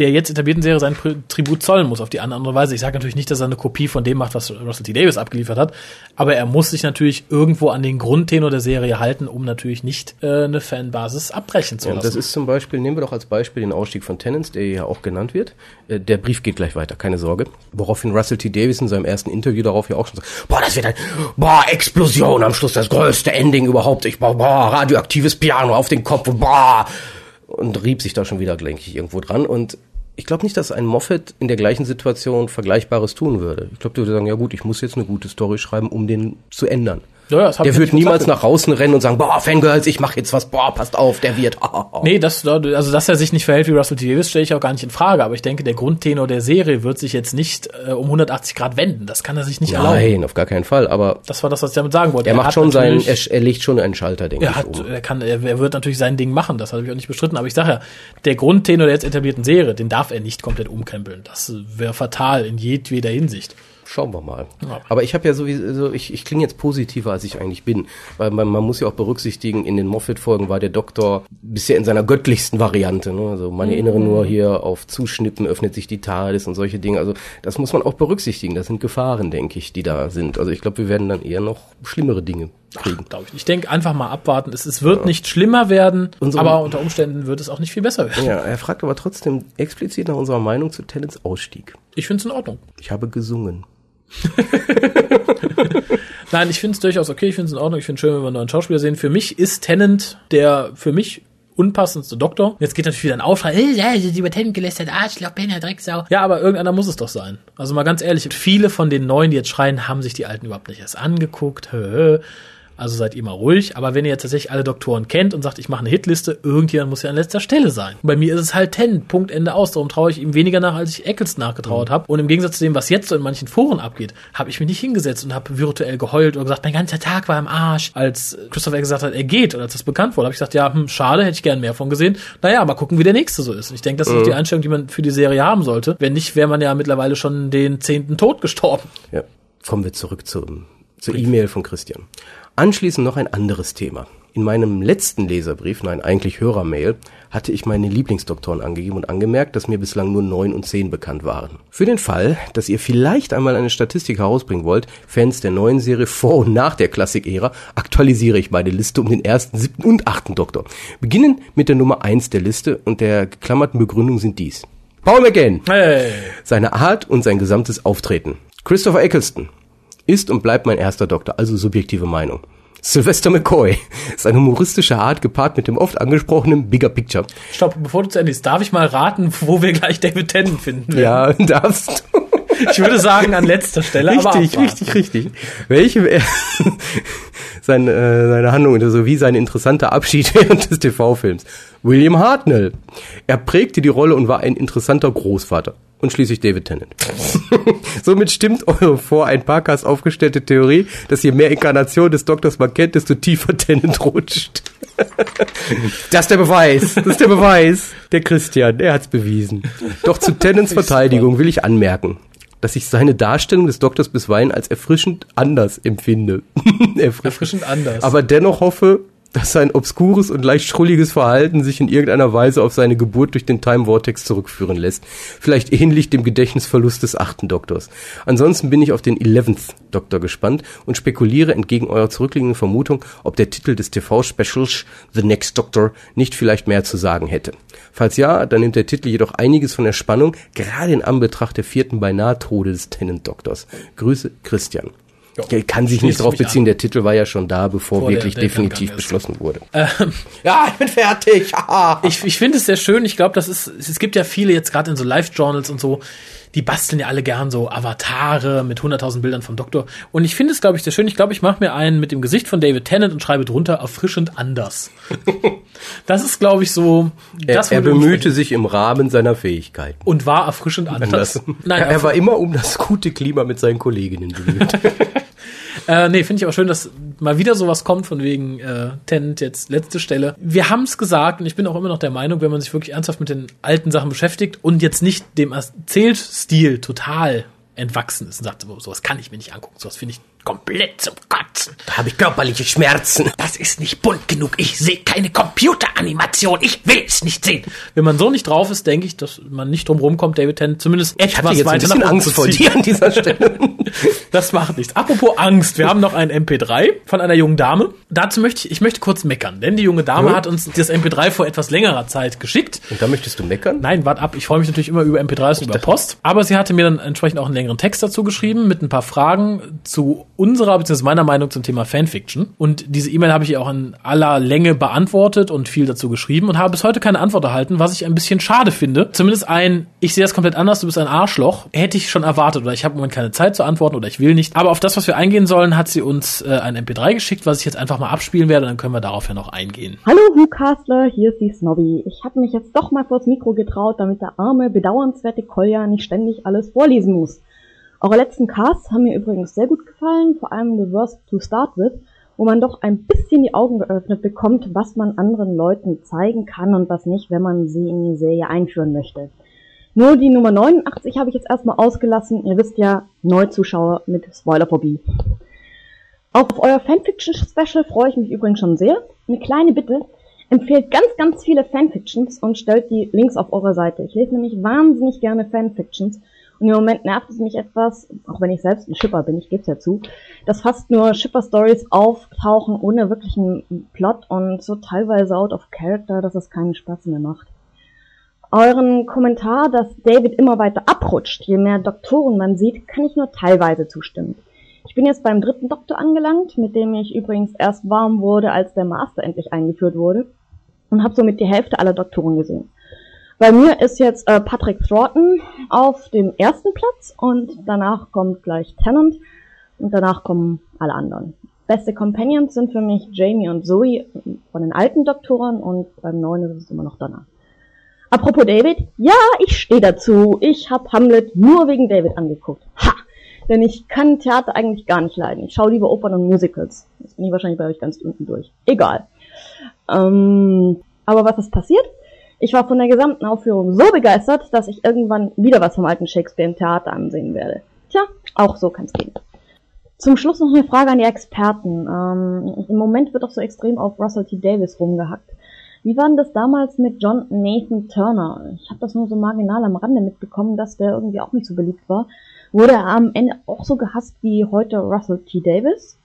der jetzt etablierten Serie seinen Tribut zollen muss auf die eine andere Weise. Ich sage natürlich nicht, dass er eine Kopie von dem macht, was Russell T. Davis abgeliefert hat, aber er muss sich natürlich irgendwo an den Grundtenor der Serie halten, um natürlich nicht äh, eine Fanbasis abbrechen zu Ja, lassen. das ist zum Beispiel, nehmen wir doch als Beispiel den Ausstieg von Tennants, der ja auch genannt wird. Äh, Der Brief geht gleich weiter, keine Sorge. Woraufhin Russell T. Davis in seinem ersten Interview darauf ja auch schon sagt, boah, das wird ein, boah, Explosion am Schluss, das größte Ending überhaupt. Ich, boah, boah, radioaktives Piano auf den Kopf, boah. Und rieb sich da schon wieder, denke ich, irgendwo dran. Und ich glaube nicht, dass ein Moffat in der gleichen Situation Vergleichbares tun würde. Ich glaube, der würde sagen, ja gut, ich muss jetzt eine gute Story schreiben, um den zu ändern. Ja, der wird niemals gesagt. nach außen rennen und sagen, boah, Fangirls, ich mache jetzt was, boah, passt auf, der wird. Nee, das, also dass er sich nicht verhält wie Russell T. Davis, stelle ich auch gar nicht in Frage. Aber ich denke, der Grundtenor der Serie wird sich jetzt nicht äh, um 180 Grad wenden. Das kann er sich nicht erlauben. Nein, auf gar keinen Fall. Aber Das war das, was ich damit sagen wollte. er macht hat schon seinen, er, er legt schon einen Schalter, denke Er ich, hat, um. er kann, er, er wird natürlich sein Ding machen, das habe ich auch nicht bestritten, aber ich sage ja, der Grundtenor der jetzt etablierten Serie, den darf er nicht komplett umkrempeln. Das wäre fatal in jedweder Hinsicht. Schauen wir mal. Ja. Aber ich habe ja sowieso, ich, ich klinge jetzt positiver, als ich eigentlich bin. Weil man, man muss ja auch berücksichtigen, in den Moffat-Folgen war der Doktor bisher in seiner göttlichsten Variante. Ne? Also man erinnere nur hier auf Zuschnippen, öffnet sich die TARDIS und solche Dinge. Also das muss man auch berücksichtigen. Das sind Gefahren, denke ich, die da sind. Also ich glaube, wir werden dann eher noch schlimmere Dinge kriegen. Glaube ich. nicht. Ich denke, einfach mal abwarten. Es, es wird nicht schlimmer werden, Unsere- aber unter Umständen wird es auch nicht viel besser werden. Ja, er fragt aber trotzdem explizit nach unserer Meinung zu Tennants Ausstieg. Ich finde es in Ordnung. Ich habe gesungen. Nein, ich finde es durchaus okay, ich finde es in Ordnung, ich finde es schön, wenn wir einen neuen Schauspieler sehen. Für mich ist Tennant der für mich unpassendste Doktor. Jetzt geht natürlich wieder ein Aufschrei, äh, ja, über Tennant gelästert, Arschloch, Penner, Drecksau. Ja, aber irgendeiner muss es doch sein. Also mal ganz ehrlich, viele von den Neuen, die jetzt schreien, haben sich die Alten überhaupt nicht erst angeguckt. Hö, hö. Also seid ihr mal ruhig. Aber wenn ihr jetzt tatsächlich alle Doktoren kennt und sagt, ich mache eine Hitliste, irgendjemand muss ja an letzter Stelle sein. Und bei mir ist es halt Ten, Punkt, Ende aus. Darum traue ich ihm weniger nach, als ich Eccles nachgetraut mhm. habe. Und im Gegensatz zu dem, was jetzt so in manchen Foren abgeht, habe ich mich nicht hingesetzt und habe virtuell geheult oder gesagt, mein ganzer Tag war im Arsch. Als Christopher gesagt hat, er geht oder als das bekannt wurde, habe ich gesagt, ja, hm, schade, hätte ich gern mehr von gesehen. Naja, mal gucken, wie der nächste so ist. Und ich denke, das ist mhm. die Einstellung, die man für die Serie haben sollte. Wenn nicht, wäre man ja mittlerweile schon den zehnten Tod gestorben. Ja. Kommen wir zurück zum, zur E-Mail von Christian. Anschließend noch ein anderes Thema. In meinem letzten Leserbrief, nein, eigentlich Hörermail, hatte ich meine Lieblingsdoktoren angegeben und angemerkt, dass mir bislang nur neun und zehn bekannt waren. Für den Fall, dass ihr vielleicht einmal eine Statistik herausbringen wollt, Fans der neuen Serie vor und nach der Klassik-Ära, aktualisiere ich meine Liste um den ersten, siebten und achten Doktor. Beginnen mit der Nummer eins der Liste und der geklammerten Begründung sind dies. Paul McGann. Hey. Seine Art und sein gesamtes Auftreten. Christopher Eccleston ist und bleibt mein erster Doktor, also subjektive Meinung. Sylvester McCoy. Seine humoristische Art gepaart mit dem oft angesprochenen Bigger Picture. Stopp, bevor du zu Ende bist, darf ich mal raten, wo wir gleich David Tennant finden werden? Ja, darfst du. Ich würde sagen an letzter Stelle. Richtig, richtig, richtig. Welche seine, äh, seine Handlung sowie sein interessanter Abschied während des TV-Films. William Hartnell. Er prägte die Rolle und war ein interessanter Großvater und schließlich David Tennant. Somit stimmt eure vor ein Parkas aufgestellte Theorie, dass je mehr Inkarnation des Doktors man kennt, desto tiefer Tennant rutscht. das ist der Beweis. Das ist der Beweis. Der Christian, der hat's bewiesen. Doch zu Tennants Verteidigung will ich anmerken, dass ich seine Darstellung des Doktors bisweilen als erfrischend anders empfinde. erfrischend, erfrischend anders. Aber dennoch hoffe, dass sein obskures und leicht schrulliges Verhalten sich in irgendeiner Weise auf seine Geburt durch den Time Vortex zurückführen lässt. Vielleicht ähnlich dem Gedächtnisverlust des achten Doktors. Ansonsten bin ich auf den Eleventh Doktor gespannt und spekuliere entgegen eurer zurückliegenden Vermutung, ob der Titel des TV-Specials The Next Doctor nicht vielleicht mehr zu sagen hätte. Falls ja, dann nimmt der Titel jedoch einiges von der Spannung, gerade in Anbetracht der vierten beinahe Tode des Tenant Doktors. Grüße, Christian. Ja, kann sich nicht darauf beziehen, an. der Titel war ja schon da, bevor Vor wirklich der, der definitiv beschlossen wurde. Ähm, ja, ich bin fertig. ich ich finde es sehr schön. Ich glaube, das ist, es gibt ja viele jetzt gerade in so Live-Journals und so, die basteln ja alle gern so Avatare mit 100.000 Bildern vom Doktor. Und ich finde es, glaube ich, sehr schön. Ich glaube, ich mache mir einen mit dem Gesicht von David Tennant und schreibe drunter erfrischend anders. das ist, glaube ich, so. Er, er bemühte sich im Rahmen seiner Fähigkeiten. Und war erfrischend anders. Nein, er, er war immer um das gute Klima mit seinen Kolleginnen bemüht. Äh, nee, finde ich auch schön, dass mal wieder sowas kommt, von wegen äh, Tent jetzt letzte Stelle. Wir haben es gesagt und ich bin auch immer noch der Meinung, wenn man sich wirklich ernsthaft mit den alten Sachen beschäftigt und jetzt nicht dem Erzählstil total entwachsen ist und sagt, sowas kann ich mir nicht angucken, sowas finde ich komplett zum Kotzen. Da habe ich körperliche Schmerzen. Das ist nicht bunt genug. Ich sehe keine Computeranimation. Ich will es nicht sehen. Wenn man so nicht drauf ist, denke ich, dass man nicht drum rumkommt, David Tennant zumindest etwas ich hatte jetzt weiter ein bisschen Angst vor dir an dieser Stelle. das macht nichts. Apropos Angst, wir haben noch ein MP3 von einer jungen Dame. Dazu möchte ich, ich möchte kurz meckern, denn die junge Dame hm? hat uns das MP3 vor etwas längerer Zeit geschickt. Und da möchtest du meckern? Nein, wart ab. Ich freue mich natürlich immer über MP3s und über Post. Aber sie hatte mir dann entsprechend auch einen längeren Text dazu geschrieben mit ein paar Fragen zu unserer bzw. meiner Meinung zum Thema Fanfiction. Und diese E-Mail habe ich auch in aller Länge beantwortet und viel dazu geschrieben und habe bis heute keine Antwort erhalten, was ich ein bisschen schade finde. Zumindest ein, ich sehe das komplett anders, du bist ein Arschloch, hätte ich schon erwartet oder ich habe im Moment keine Zeit zu antworten oder ich will nicht. Aber auf das, was wir eingehen sollen, hat sie uns äh, ein MP3 geschickt, was ich jetzt einfach mal abspielen werde, dann können wir darauf ja noch eingehen. Hallo Hukastler, hier ist die Snobby. Ich habe mich jetzt doch mal vors Mikro getraut, damit der arme, bedauernswerte Kolja nicht ständig alles vorlesen muss. Eure letzten Casts haben mir übrigens sehr gut gefallen, vor allem The Worst to Start With, wo man doch ein bisschen die Augen geöffnet bekommt, was man anderen Leuten zeigen kann und was nicht, wenn man sie in die Serie einführen möchte. Nur die Nummer 89 habe ich jetzt erstmal ausgelassen. Ihr wisst ja, Neuzuschauer mit Spoilerphobie. Auf euer Fanfiction-Special freue ich mich übrigens schon sehr. Eine kleine Bitte. Empfehlt ganz, ganz viele Fanfictions und stellt die Links auf eure Seite. Ich lese nämlich wahnsinnig gerne Fanfictions und im Moment nervt es mich etwas, auch wenn ich selbst ein Schipper bin, ich gebe es ja zu, dass fast nur Schipper-Stories auftauchen ohne wirklichen Plot und so teilweise out of character, dass es keinen Spaß mehr macht. Euren Kommentar, dass David immer weiter abrutscht, je mehr Doktoren man sieht, kann ich nur teilweise zustimmen. Ich bin jetzt beim dritten Doktor angelangt, mit dem ich übrigens erst warm wurde, als der Master endlich eingeführt wurde und habe somit die Hälfte aller Doktoren gesehen. Bei mir ist jetzt äh, Patrick Thornton auf dem ersten Platz und danach kommt gleich Tennant und danach kommen alle anderen. Beste Companions sind für mich Jamie und Zoe von den alten Doktoren und beim neuen ist es immer noch Donna. Apropos David, ja, ich stehe dazu. Ich habe Hamlet nur wegen David angeguckt. Ha! Denn ich kann Theater eigentlich gar nicht leiden. Ich schaue lieber Opern und Musicals. Jetzt bin ich wahrscheinlich bei euch ganz unten durch. Egal. Ähm, aber was ist passiert? Ich war von der gesamten Aufführung so begeistert, dass ich irgendwann wieder was vom alten Shakespeare im Theater ansehen werde. Tja, auch so kann's gehen. Zum Schluss noch eine Frage an die Experten. Ähm, Im Moment wird doch so extrem auf Russell T. Davis rumgehackt. Wie war denn das damals mit John Nathan Turner? Ich habe das nur so marginal am Rande mitbekommen, dass der irgendwie auch nicht so beliebt war. Wurde er am Ende auch so gehasst wie heute Russell T. Davis?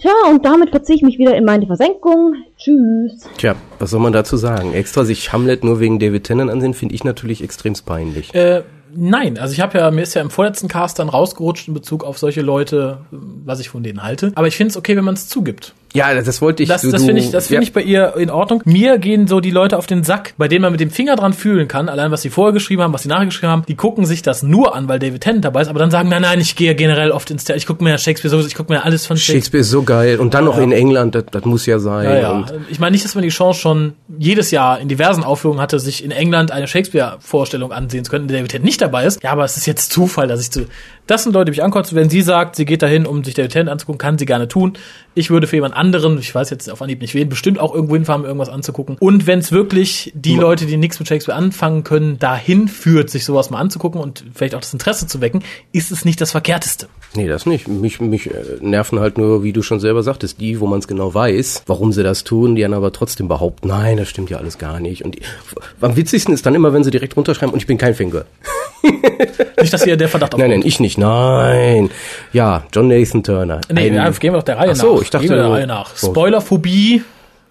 Tja, und damit verziehe ich mich wieder in meine Versenkung. Tschüss. Tja, was soll man dazu sagen? Extra sich Hamlet nur wegen David Tennant ansehen, finde ich natürlich extrem peinlich. Äh, nein, also ich habe ja, mir ist ja im vorletzten Cast dann rausgerutscht in Bezug auf solche Leute, was ich von denen halte. Aber ich finde es okay, wenn man es zugibt. Ja, das wollte ich. Das, das finde ich, das finde ja. ich bei ihr in Ordnung. Mir gehen so die Leute auf den Sack, bei denen man mit dem Finger dran fühlen kann, allein was sie vorher geschrieben haben, was sie nachher geschrieben haben, die gucken sich das nur an, weil David Tennant dabei ist, aber dann sagen, nein, nein, ich gehe generell oft ins Theater, ich gucke mir ja Shakespeare so, ich gucke mir alles von Shakespeare. Shakespeare ist so geil. Und dann noch Ja. in England, das, das muss ja sein. Ja, ja. Ich meine nicht, dass man die Chance schon jedes Jahr in diversen Aufführungen hatte, sich in England eine Shakespeare-Vorstellung ansehen zu können, der David Tennant nicht dabei ist. Ja, aber es ist jetzt Zufall, dass ich zu. Das sind Leute, die mich ankotzen. Wenn sie sagt, sie geht dahin, um sich David Tennant anzugucken, kann sie gerne tun. Ich würde für jemand anderen, ich weiß jetzt auf Anhieb nicht wen, bestimmt auch irgendwo hinfahren, um irgendwas anzugucken. Und wenn es wirklich die Ma- Leute, die nichts mit Shakespeare anfangen können, dahin führt, sich sowas mal anzugucken und vielleicht auch das Interesse zu wecken, ist es nicht das Verkehrteste. nee, das nicht. Mich, mich äh, nerven halt nur, wie du schon selber sagtest, die, wo man es genau weiß, warum sie das tun, die dann aber trotzdem behaupten, nein, das stimmt ja alles gar nicht. Und die, am witzigsten ist dann immer, wenn sie direkt runterschreiben, und ich bin kein Fangirl. Nicht, dass ihr der Verdacht Nein, nein, ich nicht. Nein. Ja, John Nathan Turner. Nee, Ein- gehen wir doch der Reihe Ach so, nach. ich dachte gehen wir der Reihe nach. Spoilerphobie.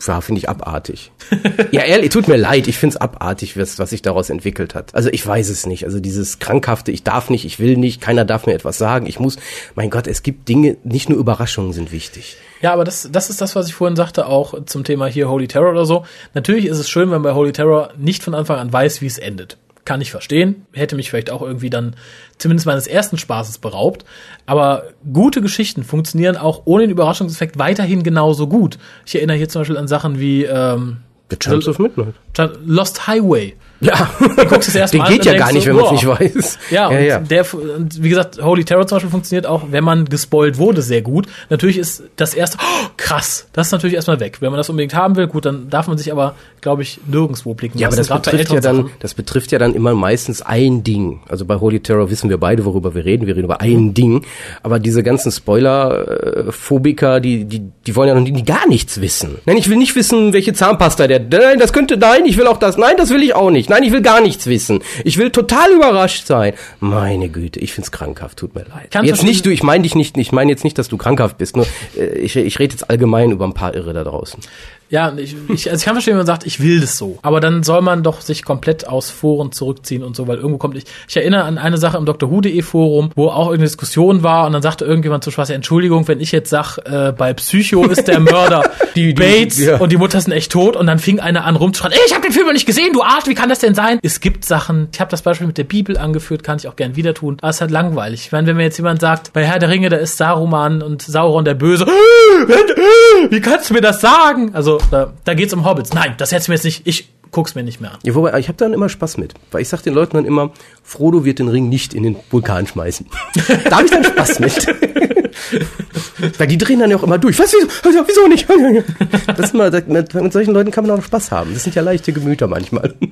Ja, finde ich abartig. ja, ehrlich, tut mir leid, ich finde es abartig, was, was sich daraus entwickelt hat. Also ich weiß es nicht. Also dieses krankhafte, ich darf nicht, ich will nicht, keiner darf mir etwas sagen, ich muss. Mein Gott, es gibt Dinge, nicht nur Überraschungen sind wichtig. Ja, aber das, das ist das, was ich vorhin sagte, auch zum Thema hier Holy Terror oder so. Natürlich ist es schön, wenn man bei Holy Terror nicht von Anfang an weiß, wie es endet. Kann ich verstehen. Hätte mich vielleicht auch irgendwie dann zumindest meines ersten Spaßes beraubt. Aber gute Geschichten funktionieren auch ohne den Überraschungseffekt weiterhin genauso gut. Ich erinnere hier zum Beispiel an Sachen wie ähm, The Chance of Midnight. Lost Highway. Ja, guckst das erste den Mal geht ja gar nicht, so, wenn man es nicht weiß. Ja, und ja, ja. der, und wie gesagt, Holy Terror zum Beispiel funktioniert auch, wenn man gespoilt wurde, sehr gut. Natürlich ist das erste, oh, krass, das ist natürlich erstmal weg. Wenn man das unbedingt haben will, gut, dann darf man sich aber, glaube ich, nirgendwo blicken Ja, aber das lassen, gerade bei betrifft ja dann, das betrifft ja dann immer meistens ein Ding. Also bei Holy Terror wissen wir beide, worüber wir reden. Wir reden über ein Ding. Aber diese ganzen Spoiler-Phobiker, die, die, die wollen ja noch die gar nichts wissen. Nein, ich will nicht wissen, welche Zahnpasta der, nein, das könnte, nein, ich will auch das, nein, das will ich auch nicht. Nein, ich will gar nichts wissen. Ich will total überrascht sein. Meine Güte, ich find's krankhaft, tut mir leid. Kann jetzt nicht, du, ich meine dich nicht, ich meine jetzt nicht, dass du krankhaft bist, nur, äh, ich, ich rede jetzt allgemein über ein paar Irre da draußen. Ja, ich, ich, also ich kann verstehen, wenn man sagt, ich will das so. Aber dann soll man doch sich komplett aus Foren zurückziehen und so, weil irgendwo kommt ich. Ich erinnere an eine Sache im Dr. Who.de Forum, wo auch irgendeine Diskussion war und dann sagte irgendjemand zu Spaß, ja, Entschuldigung, wenn ich jetzt sag, äh, bei Psycho ist der Mörder die, Bates ja. und die Mutter sind echt tot und dann fing einer an rumzuschreien, ey, ich habe den Film noch nicht gesehen, du Arsch, wie kann das denn sein? Es gibt Sachen, ich habe das Beispiel mit der Bibel angeführt, kann ich auch gern wieder tun, aber es ist halt langweilig. Ich meine, wenn mir jetzt jemand sagt, bei Herr der Ringe, da ist Saruman und Sauron der Böse, wie kannst du mir das sagen? Also, da, da geht's um Hobbits. Nein, das hättest du mir jetzt nicht, ich guck's mir nicht mehr an. Ja, wobei, ich habe dann immer Spaß mit. Weil ich sag den Leuten dann immer, Frodo wird den Ring nicht in den Vulkan schmeißen. da habe ich dann Spaß mit. weil die drehen dann ja auch immer durch. Was, wieso, wieso nicht? das mal, mit, mit solchen Leuten kann man auch Spaß haben. Das sind ja leichte Gemüter manchmal.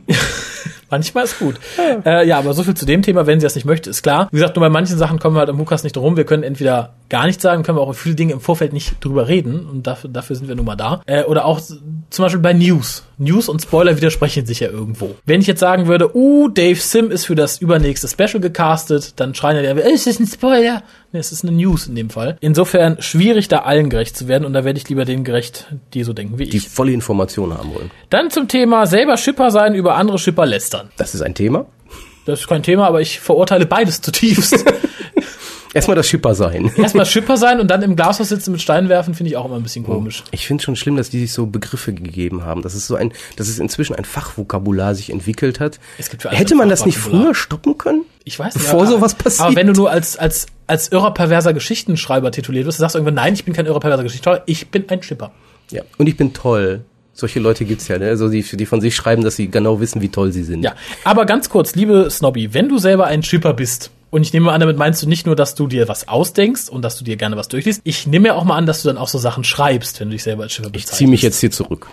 Manchmal ist gut. Ja. Äh, ja, aber so viel zu dem Thema, wenn sie das nicht möchte, ist klar. Wie gesagt, nur bei manchen Sachen kommen wir halt am Hukas nicht drum. rum. Wir können entweder gar nichts sagen, können wir auch über viele Dinge im Vorfeld nicht drüber reden und dafür, dafür sind wir nun mal da. Äh, oder auch zum Beispiel bei News. News und Spoiler widersprechen sich ja irgendwo. Wenn ich jetzt sagen würde, uh, Dave Sim ist für das übernächste Special gecastet, dann schreien ja, äh, es ist ein Spoiler. Nee, es ist eine News in dem Fall. Insofern schwierig, da allen gerecht zu werden und da werde ich lieber denen gerecht, die so denken wie Die ich. volle Information haben wollen. Dann zum Thema selber Schipper sein, über andere Schipper lästern. Das ist ein Thema. Das ist kein Thema, aber ich verurteile beides zutiefst. Erstmal das Schipper sein. Erstmal Schipper sein und dann im Glashaus sitzen mit Steinen werfen, finde ich auch immer ein bisschen komisch. Ich finde schon schlimm, dass die sich so Begriffe gegeben haben. Das ist so ein, dass es inzwischen ein Fachvokabular sich entwickelt hat. Es gibt für Hätte man das nicht früher stoppen können? Ich weiß Bevor aber- sowas passiert. Aber wenn du nur als, als, als irrer perverser Geschichtenschreiber tituliert wirst, sagst du irgendwann, nein, ich bin kein irrer perverser Geschichtenschreiber, ich bin ein Schipper. Ja. Und ich bin toll. Solche Leute gibt's ja, ne? Also die, die von sich schreiben, dass sie genau wissen, wie toll sie sind. Ja, aber ganz kurz, liebe Snobby, wenn du selber ein Schipper bist, und ich nehme an, damit meinst du nicht nur, dass du dir was ausdenkst und dass du dir gerne was durchliest. Ich nehme ja auch mal an, dass du dann auch so Sachen schreibst, wenn du dich selber als Schipper Ich bezeichnest. ziehe mich jetzt hier zurück.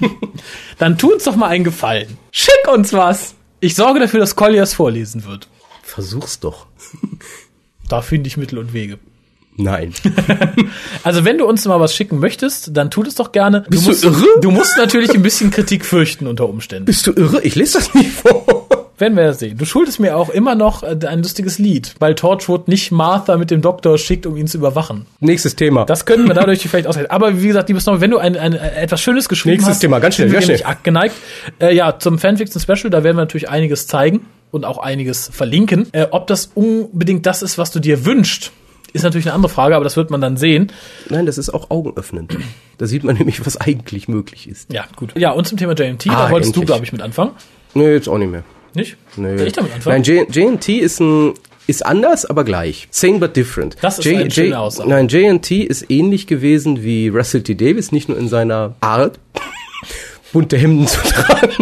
Dann tu uns doch mal einen Gefallen. Schick uns was. Ich sorge dafür, dass Colliers vorlesen wird. Versuch's doch. Da finde ich Mittel und Wege. Nein. Also wenn du uns mal was schicken möchtest, dann tut es doch gerne. Bist du musst, irre? Du musst natürlich ein bisschen Kritik fürchten unter Umständen. Bist du irre? Ich lese das nicht vor. Werden wir sehen. Du schuldest mir auch immer noch äh, ein lustiges Lied, weil Torchwood nicht Martha mit dem Doktor schickt, um ihn zu überwachen. Nächstes Thema. Das können wir dadurch vielleicht aushalten. Aber wie gesagt, liebe Snow, wenn du ein, ein, ein etwas Schönes geschrieben Nächstes hast, Thema, ganz schnell, nämlich schnell. abgeneigt. Äh, ja, zum Fanfiction Special, da werden wir natürlich einiges zeigen und auch einiges verlinken. Äh, ob das unbedingt das ist, was du dir wünschst, ist natürlich eine andere Frage, aber das wird man dann sehen. Nein, das ist auch augenöffnend. Da sieht man nämlich, was eigentlich möglich ist. Ja, gut. Ja, und zum Thema JMT, da Ah, wolltest du, endlich. glaube ich, mit anfangen. Nee, jetzt auch nicht mehr. Nicht? Nee. Soll ich damit anfangen? Nein, J- JNT ist ein ist anders, aber gleich. Same but different. Das ist eine schöne Aussage. Nein, JNT ist ähnlich gewesen wie Russell T. Davis, nicht nur in seiner Art, bunte Hemden zu tragen.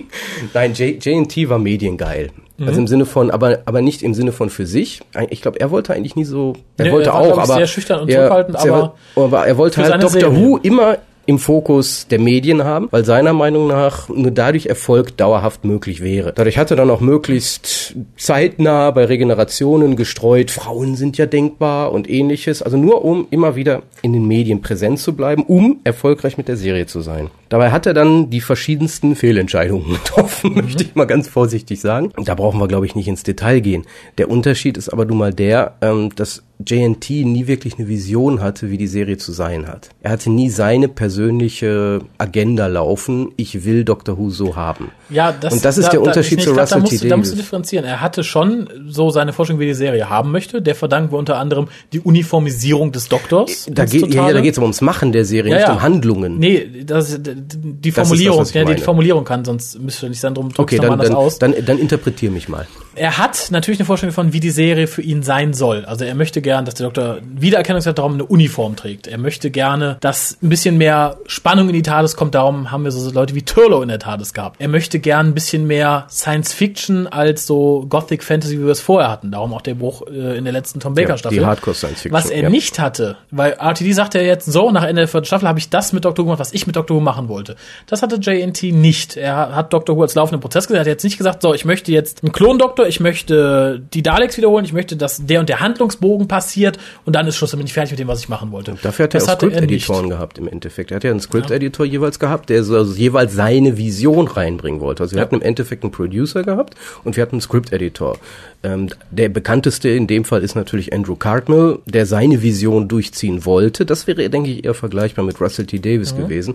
Nein, J- JNT war mediengeil. Mhm. Also im Sinne von, aber, aber nicht im Sinne von für sich. Ich glaube, er wollte eigentlich nie so, er Nee, wollte er war, auch, aber. sehr schüchtern und zurückhaltend, aber aber er wollte halt Doctor Serie. Who immer im Fokus der Medien haben, weil seiner Meinung nach nur dadurch Erfolg dauerhaft möglich wäre. Dadurch hat er dann auch möglichst zeitnah bei Regenerationen gestreut, Frauen sind ja denkbar und ähnliches, also nur um immer wieder in den Medien präsent zu bleiben, um erfolgreich mit der Serie zu sein. Dabei hat er dann die verschiedensten Fehlentscheidungen getroffen, möchte ich mal ganz vorsichtig sagen. Da brauchen wir, glaube ich, nicht ins Detail gehen. Der Unterschied ist aber nun mal der, ähm, dass JNT nie wirklich eine Vision hatte, wie die Serie zu sein hat. Er hatte nie seine persönliche Agenda laufen, ich will Doctor Who so haben. Ja, das, Und das ist da, der da- Unterschied zu glaub, Russell da musst, T. du- Da musst du Davis. differenzieren. Er hatte schon so seine Vorstellung, wie die Serie haben möchte. Der verdanken wir unter anderem die Uniformisierung des Doktors. Da geht ja, Totale. da geht's aber ums Machen der Serie, Ja, nicht ja. um Handlungen. Nee, das, ist- die das, Formulierung, was ich ja, die. Formulierung kann, sonst müsste ich nicht sagen, drum Okay, dann, dann, aus. dann, dann interpretier mich mal. Er hat natürlich eine Vorstellung von, wie die Serie für ihn sein soll. Also er möchte gern, dass der Doktor Wiedererkennungswert darum eine Uniform trägt. Er möchte gerne, dass ein bisschen mehr Spannung in die TARDIS kommt. Darum haben wir so Leute wie Turlo in der TARDIS gehabt. Er möchte gern ein bisschen mehr Science Fiction als so Gothic Fantasy, wie wir es vorher hatten. Darum auch der Bruch äh, in der letzten Tom Baker Ja, Staffel. die Hardcore Science Fiction, Was er ja. nicht hatte, weil RTD sagt ja jetzt so, nach Ende der vierten Staffel habe ich das mit Doctor Who gemacht, was ich mit Doctor Who machen wollte. Das hatte JNT nicht. Er hat Doctor Who als laufenden Prozess gesehen. Er hat jetzt nicht gesagt, so, ich möchte jetzt einen Klondoktor, ich möchte die Daleks wiederholen, ich möchte, dass der und der Handlungsbogen passiert und dann ist Schluss, dann bin ich fertig mit dem, was ich machen wollte. Dafür hat er das auch. Script-Editoren gehabt im Endeffekt. Er hat ja einen Script-Editor jeweils gehabt, der so also jeweils seine Vision reinbringen wollte. Also wir Ja. hatten im Endeffekt einen Producer gehabt und wir hatten einen Script-Editor. Ähm, der bekannteste in dem Fall ist natürlich Andrew Cartmel, der seine Vision durchziehen wollte. Das wäre, denke ich, eher vergleichbar mit Russell T. Davis Mhm. gewesen,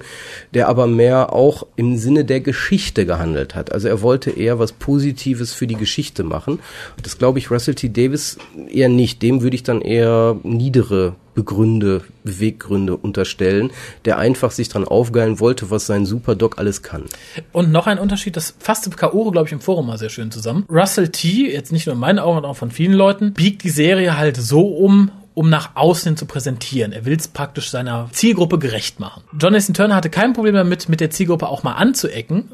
der aber mehr auch im Sinne der Geschichte gehandelt hat. Also er wollte eher was Positives für die Geschichte machen. Das glaube ich Russell T. Davis eher nicht. Dem würde ich dann eher niedere Begründe, Beweggründe unterstellen, der einfach sich dran aufgeilen wollte, was sein Superdoc alles kann. Und noch ein Unterschied, das fasste Kaoru, glaube ich, im Forum mal sehr schön zusammen. Russell T., jetzt nicht nur in meinen Augen, sondern auch von vielen Leuten, biegt die Serie halt so um, um nach außen zu präsentieren. Er will es praktisch seiner Zielgruppe gerecht machen. Jonathan Turner hatte kein Problem damit, mit der Zielgruppe auch mal anzuecken,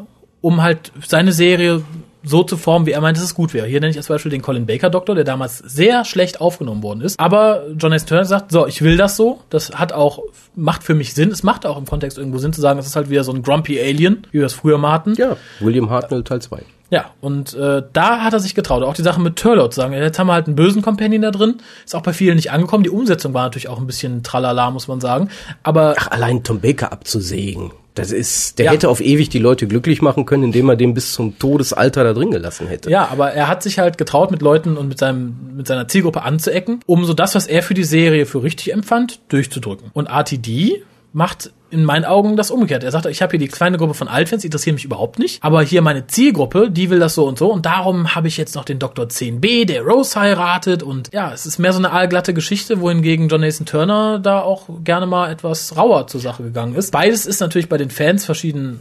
um halt seine Serie so zu formen, wie er meint, dass es gut wäre. Hier nenne ich als Beispiel den Colin Baker Doktor, der damals sehr schlecht aufgenommen worden ist. Aber John S. Turner sagt, so, ich will das so. Das hat auch, macht für mich Sinn. Es macht auch im Kontext irgendwo Sinn zu sagen, es ist halt wieder so ein grumpy Alien, wie wir es früher mal hatten. Ja, William Hartnell Teil 2. Ja, und äh, da hat er sich getraut. Auch die Sache mit Turlough zu sagen, jetzt haben wir halt einen bösen Companion da drin. Ist auch bei vielen nicht angekommen. Die Umsetzung war natürlich auch ein bisschen tralala, muss man sagen. Aber Ach, allein Tom Baker abzusägen. Das ist, der Ja. hätte auf ewig die Leute glücklich machen können, indem er den bis zum Todesalter da drin gelassen hätte. Ja, aber er hat sich halt getraut, mit Leuten und mit seinem mit seiner Zielgruppe anzuecken, um so das, was er für die Serie für richtig empfand, durchzudrücken. Und RTD macht in meinen Augen das umgekehrt. Er sagte, ich habe hier die kleine Gruppe von Altfans, interessieren mich überhaupt nicht, aber hier meine Zielgruppe, die will das so und so und darum habe ich jetzt noch den Dr. 10b, der Rose heiratet und ja, es ist mehr so eine allglatte Geschichte, wohingegen John Nathan Turner da auch gerne mal etwas rauer zur Sache gegangen ist. Beides ist natürlich bei den Fans verschieden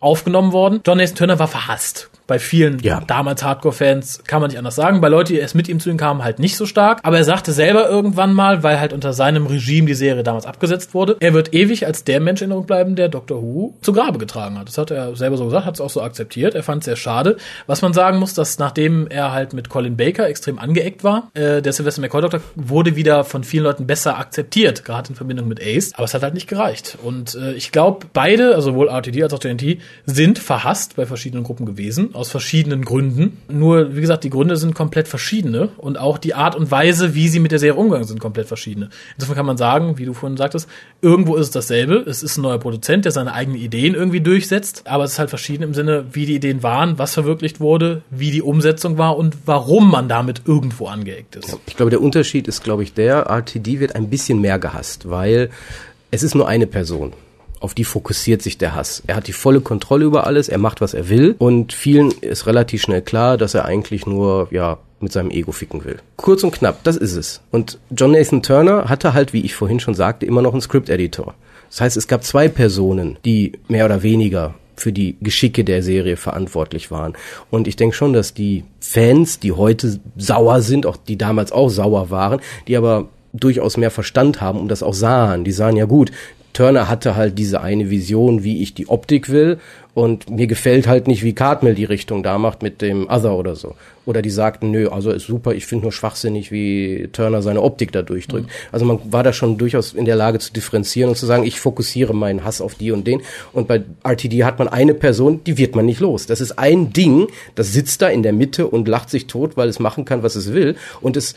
aufgenommen worden. John Nathan Turner war verhasst bei vielen Ja. damals Hardcore-Fans kann man nicht anders sagen. Bei Leuten, die erst mit ihm zu ihm kamen, halt nicht so stark. Aber er sagte selber irgendwann mal, weil halt unter seinem Regime die Serie damals abgesetzt wurde, er wird ewig als der Mensch in Erinnerung bleiben, der Doctor Who zu Grabe getragen hat. Das hat er selber so gesagt, hat es auch so akzeptiert. Er fand es sehr schade. Was man sagen muss, dass nachdem er halt mit Colin Baker extrem angeeckt war, äh, der Sylvester McCoy-Doktor wurde wieder von vielen Leuten besser akzeptiert, gerade in Verbindung mit Ace. Aber es hat halt nicht gereicht. Und äh, ich glaube, beide, also sowohl RTD als auch TNT, sind verhasst bei verschiedenen Gruppen gewesen, aus verschiedenen Gründen. Nur, wie gesagt, die Gründe sind komplett verschiedene und auch die Art und Weise, wie sie mit der Serie umgegangen sind, komplett verschiedene. Insofern kann man sagen, wie du vorhin sagtest, irgendwo ist es dasselbe. Es ist ein neuer Produzent, der seine eigenen Ideen irgendwie durchsetzt, aber es ist halt verschieden im Sinne, wie die Ideen waren, was verwirklicht wurde, wie die Umsetzung war und warum man damit irgendwo angeeckt ist. Ich glaube, der Unterschied ist, glaube ich, der, RTD wird ein bisschen mehr gehasst, weil es ist nur eine Person. Auf die fokussiert sich der Hass. Er hat die volle Kontrolle über alles, er macht, was er will und vielen ist relativ schnell klar, dass er eigentlich nur, ja, mit seinem Ego ficken will. Kurz und knapp, das ist es. Und John Nathan Turner hatte halt, wie ich vorhin schon sagte, immer noch einen Script-Editor. Das heißt, es gab zwei Personen, die mehr oder weniger für die Geschicke der Serie verantwortlich waren. Und ich denke schon, dass die Fans, die heute sauer sind, auch die damals auch sauer waren, die aber durchaus mehr Verstand haben und das auch sahen. Die sahen ja gut, Turner hatte halt diese eine Vision, wie ich die Optik will und mir gefällt halt nicht, wie Cartmel die Richtung da macht mit dem Other oder so. Oder die sagten, nö, also ist super, ich finde nur schwachsinnig, wie Turner seine Optik da durchdrückt. Also man war da schon durchaus in der Lage zu differenzieren und zu sagen, ich fokussiere meinen Hass auf die und den. Und bei RTD hat man eine Person, die wird man nicht los. Das ist ein Ding, das sitzt da in der Mitte und lacht sich tot, weil es machen kann, was es will. Und es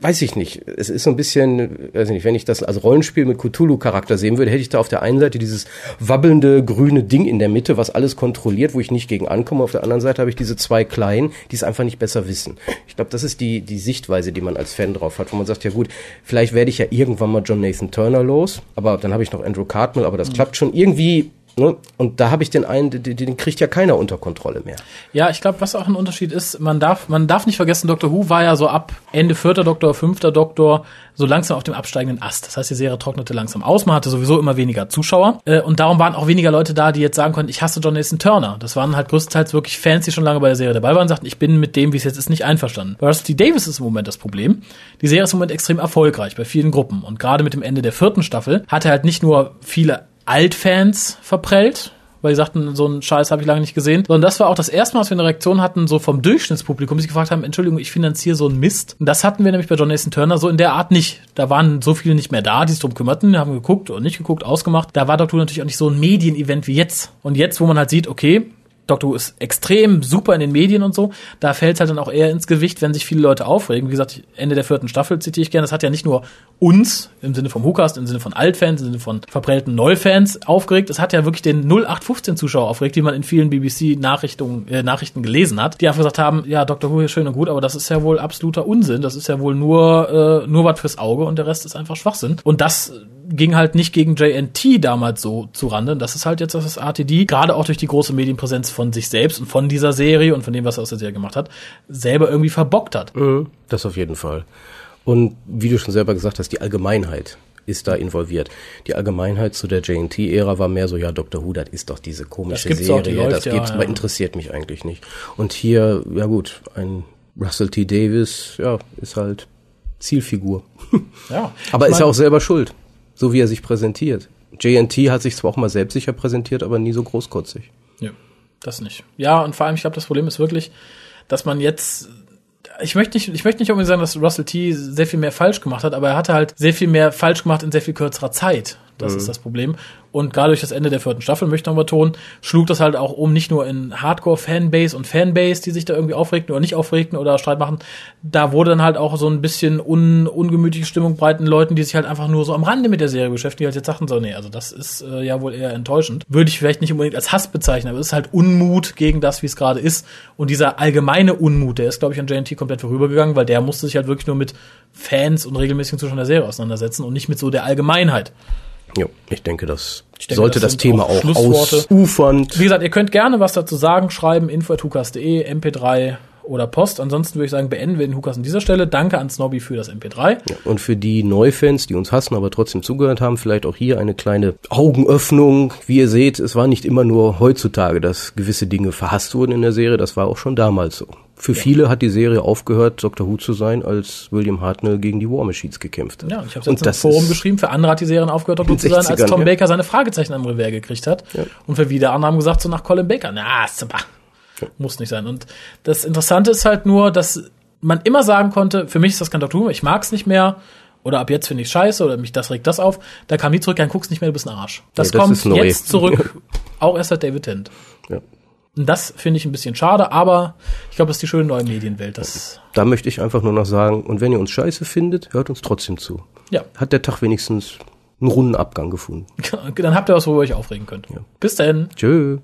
weiß ich nicht. Es ist so ein bisschen, weiß ich nicht, wenn ich das als Rollenspiel mit Cthulhu-Charakter sehen würde, hätte ich da auf der einen Seite dieses wabbelnde grüne Ding in der Mitte, was alles kontrolliert, wo ich nicht gegen ankomme. Auf der anderen Seite habe ich diese zwei Kleinen, die es einfach nicht besser wissen. Ich glaube, das ist die, die Sichtweise, die man als Fan drauf hat, wo man sagt, ja gut, vielleicht werde ich ja irgendwann mal John Nathan Turner los, aber dann habe ich noch Andrew Cartmel, aber das klappt schon irgendwie. Ne? Und da habe ich den einen, den, den kriegt ja keiner unter Kontrolle mehr. Ja, ich glaube, was auch ein Unterschied ist, man darf, man darf nicht vergessen, Doctor Who war ja so ab Ende vierter Doktor, fünfter Doktor so langsam auf dem absteigenden Ast. Das heißt, die Serie trocknete langsam aus, man hatte sowieso immer weniger Zuschauer äh, und darum waren auch weniger Leute da, die jetzt sagen konnten, ich hasse John Nathan Turner. Das waren halt größtenteils wirklich Fans, die schon lange bei der Serie dabei waren und sagten, ich bin mit dem, wie es jetzt ist, nicht einverstanden. Rusty Davis ist im Moment das Problem. Die Serie ist im Moment extrem erfolgreich bei vielen Gruppen und gerade mit dem Ende der vierten Staffel hat er halt nicht nur viele Altfans verprellt, weil die sagten, so einen Scheiß habe ich lange nicht gesehen. Sondern das war auch das erste Mal, dass wir eine Reaktion hatten, so vom Durchschnittspublikum, die sich gefragt haben, Entschuldigung, ich finanziere so einen Mist. Und das hatten wir nämlich bei John Nathan Turner so in der Art nicht. Da waren so viele nicht mehr da, die sich drum kümmerten, haben geguckt oder nicht geguckt, ausgemacht. Da war Doctor natürlich auch nicht so ein Medienevent wie jetzt. Und jetzt, wo man halt sieht, okay, Doctor Who ist extrem super in den Medien und so. Da fällt es halt dann auch eher ins Gewicht, wenn sich viele Leute aufregen. Wie gesagt, Ende der vierten Staffel zitiere ich gerne. Das hat ja nicht nur uns im Sinne vom WhoCast, im Sinne von Altfans, im Sinne von verprellten Neufans aufgeregt. Es hat ja wirklich den 0815 Zuschauer aufgeregt, die man in vielen BBC-Nachrichten äh, Nachrichten gelesen hat, die einfach gesagt haben, ja, Doctor Who ist schön und gut, aber das ist ja wohl absoluter Unsinn. Das ist ja wohl nur, äh, nur was fürs Auge und der Rest ist einfach Schwachsinn. Und das ging halt nicht gegen JNT damals so zu Rande. Das ist halt jetzt das RTD, gerade auch durch die große Medienpräsenz von sich selbst und von dieser Serie und von dem, was er aus der Serie gemacht hat, selber irgendwie verbockt hat. Das auf jeden Fall. Und wie du schon selber gesagt hast, die Allgemeinheit ist da involviert. Die Allgemeinheit zu der JNT-Ära war mehr so, ja, Dr. Who, das ist doch diese komische Das gibt's auch, die Serie, läuft das ja, gibt's, ja. aber interessiert mich eigentlich nicht. Und hier, ja gut, ein Russell T. Davis, ja, ist halt Zielfigur. Ja. Aber Ich ist ja auch selber schuld, so wie er sich präsentiert. JNT hat sich zwar auch mal selbstsicher präsentiert, aber nie so großkotzig. Ja, das nicht. Ja, und vor allem, ich glaube, das Problem ist wirklich, dass man jetzt ich möchte nicht, ich möchte nicht unbedingt sagen, dass Russell T sehr viel mehr falsch gemacht hat, aber er hatte halt sehr viel mehr falsch gemacht in sehr viel kürzerer Zeit. Das ist das Problem. Und gerade durch das Ende der vierten Staffel, möchte ich noch betonen, schlug das halt auch um, nicht nur in Hardcore-Fanbase und Fanbase, die sich da irgendwie aufregten oder nicht aufregten oder Streit machen. Da wurde dann halt auch so ein bisschen un, ungemütliche Stimmung breiten Leuten, die sich halt einfach nur so am Rande mit der Serie beschäftigen, die halt jetzt sagten so, nee, also das ist äh, ja wohl eher enttäuschend. Würde ich vielleicht nicht unbedingt als Hass bezeichnen, aber es ist halt Unmut gegen das, wie es gerade ist. Und dieser allgemeine Unmut, der ist, glaube ich, an JNT komplett vorübergegangen, weil der musste sich halt wirklich nur mit Fans und regelmäßigen Zuschauern der Serie auseinandersetzen und nicht mit so der Allgemeinheit. Ja, ich denke, das Ich denke, sollte das das, Thema auch auch Schlussworte. ausufern. Wie gesagt, ihr könnt gerne was dazu sagen, schreiben, info.hukas.de, mp3 oder Post. Ansonsten würde ich sagen, beenden wir den Hukas an dieser Stelle. Danke an Snobby für das MP3. Ja, und für die Neufans, die uns hassen, aber trotzdem zugehört haben, vielleicht auch hier eine kleine Augenöffnung. Wie ihr seht, es war nicht immer nur heutzutage, dass gewisse Dinge verhasst wurden in der Serie. Das war auch schon damals so. Für viele hat die Serie aufgehört, Dr. Who zu sein, als William Hartnell gegen die War Machines gekämpft hat. Ja, ich habe Und jetzt im das Forum geschrieben, für andere hat die Serien aufgehört, Doktor In zu sein, als 60ern, Tom ja. Baker seine Fragezeichen am Revers gekriegt hat. Ja. Und für wieder andere haben gesagt, so nach Colin Baker, na, super. Muss nicht sein. Und das Interessante ist halt nur, dass man immer sagen konnte, für mich ist das kein Doctor Who, ich mag's nicht mehr. Oder ab jetzt finde ich scheiße oder mich das regt das auf. Da kam die zurück, dann guckst nicht mehr, du bist ein Arsch. Das, Ja, das kommt jetzt zurück. auch erst seit David Tennant. Ja. Und das finde ich ein bisschen schade, aber ich glaube, das ist die schöne neue Medienwelt. Das, Da möchte ich einfach nur noch sagen, und wenn ihr uns scheiße findet, hört uns trotzdem zu. ja. Hat der Tag wenigstens einen runden Abgang gefunden. Dann habt ihr was, wo ihr euch aufregen könnt. Bis dann. Tschö.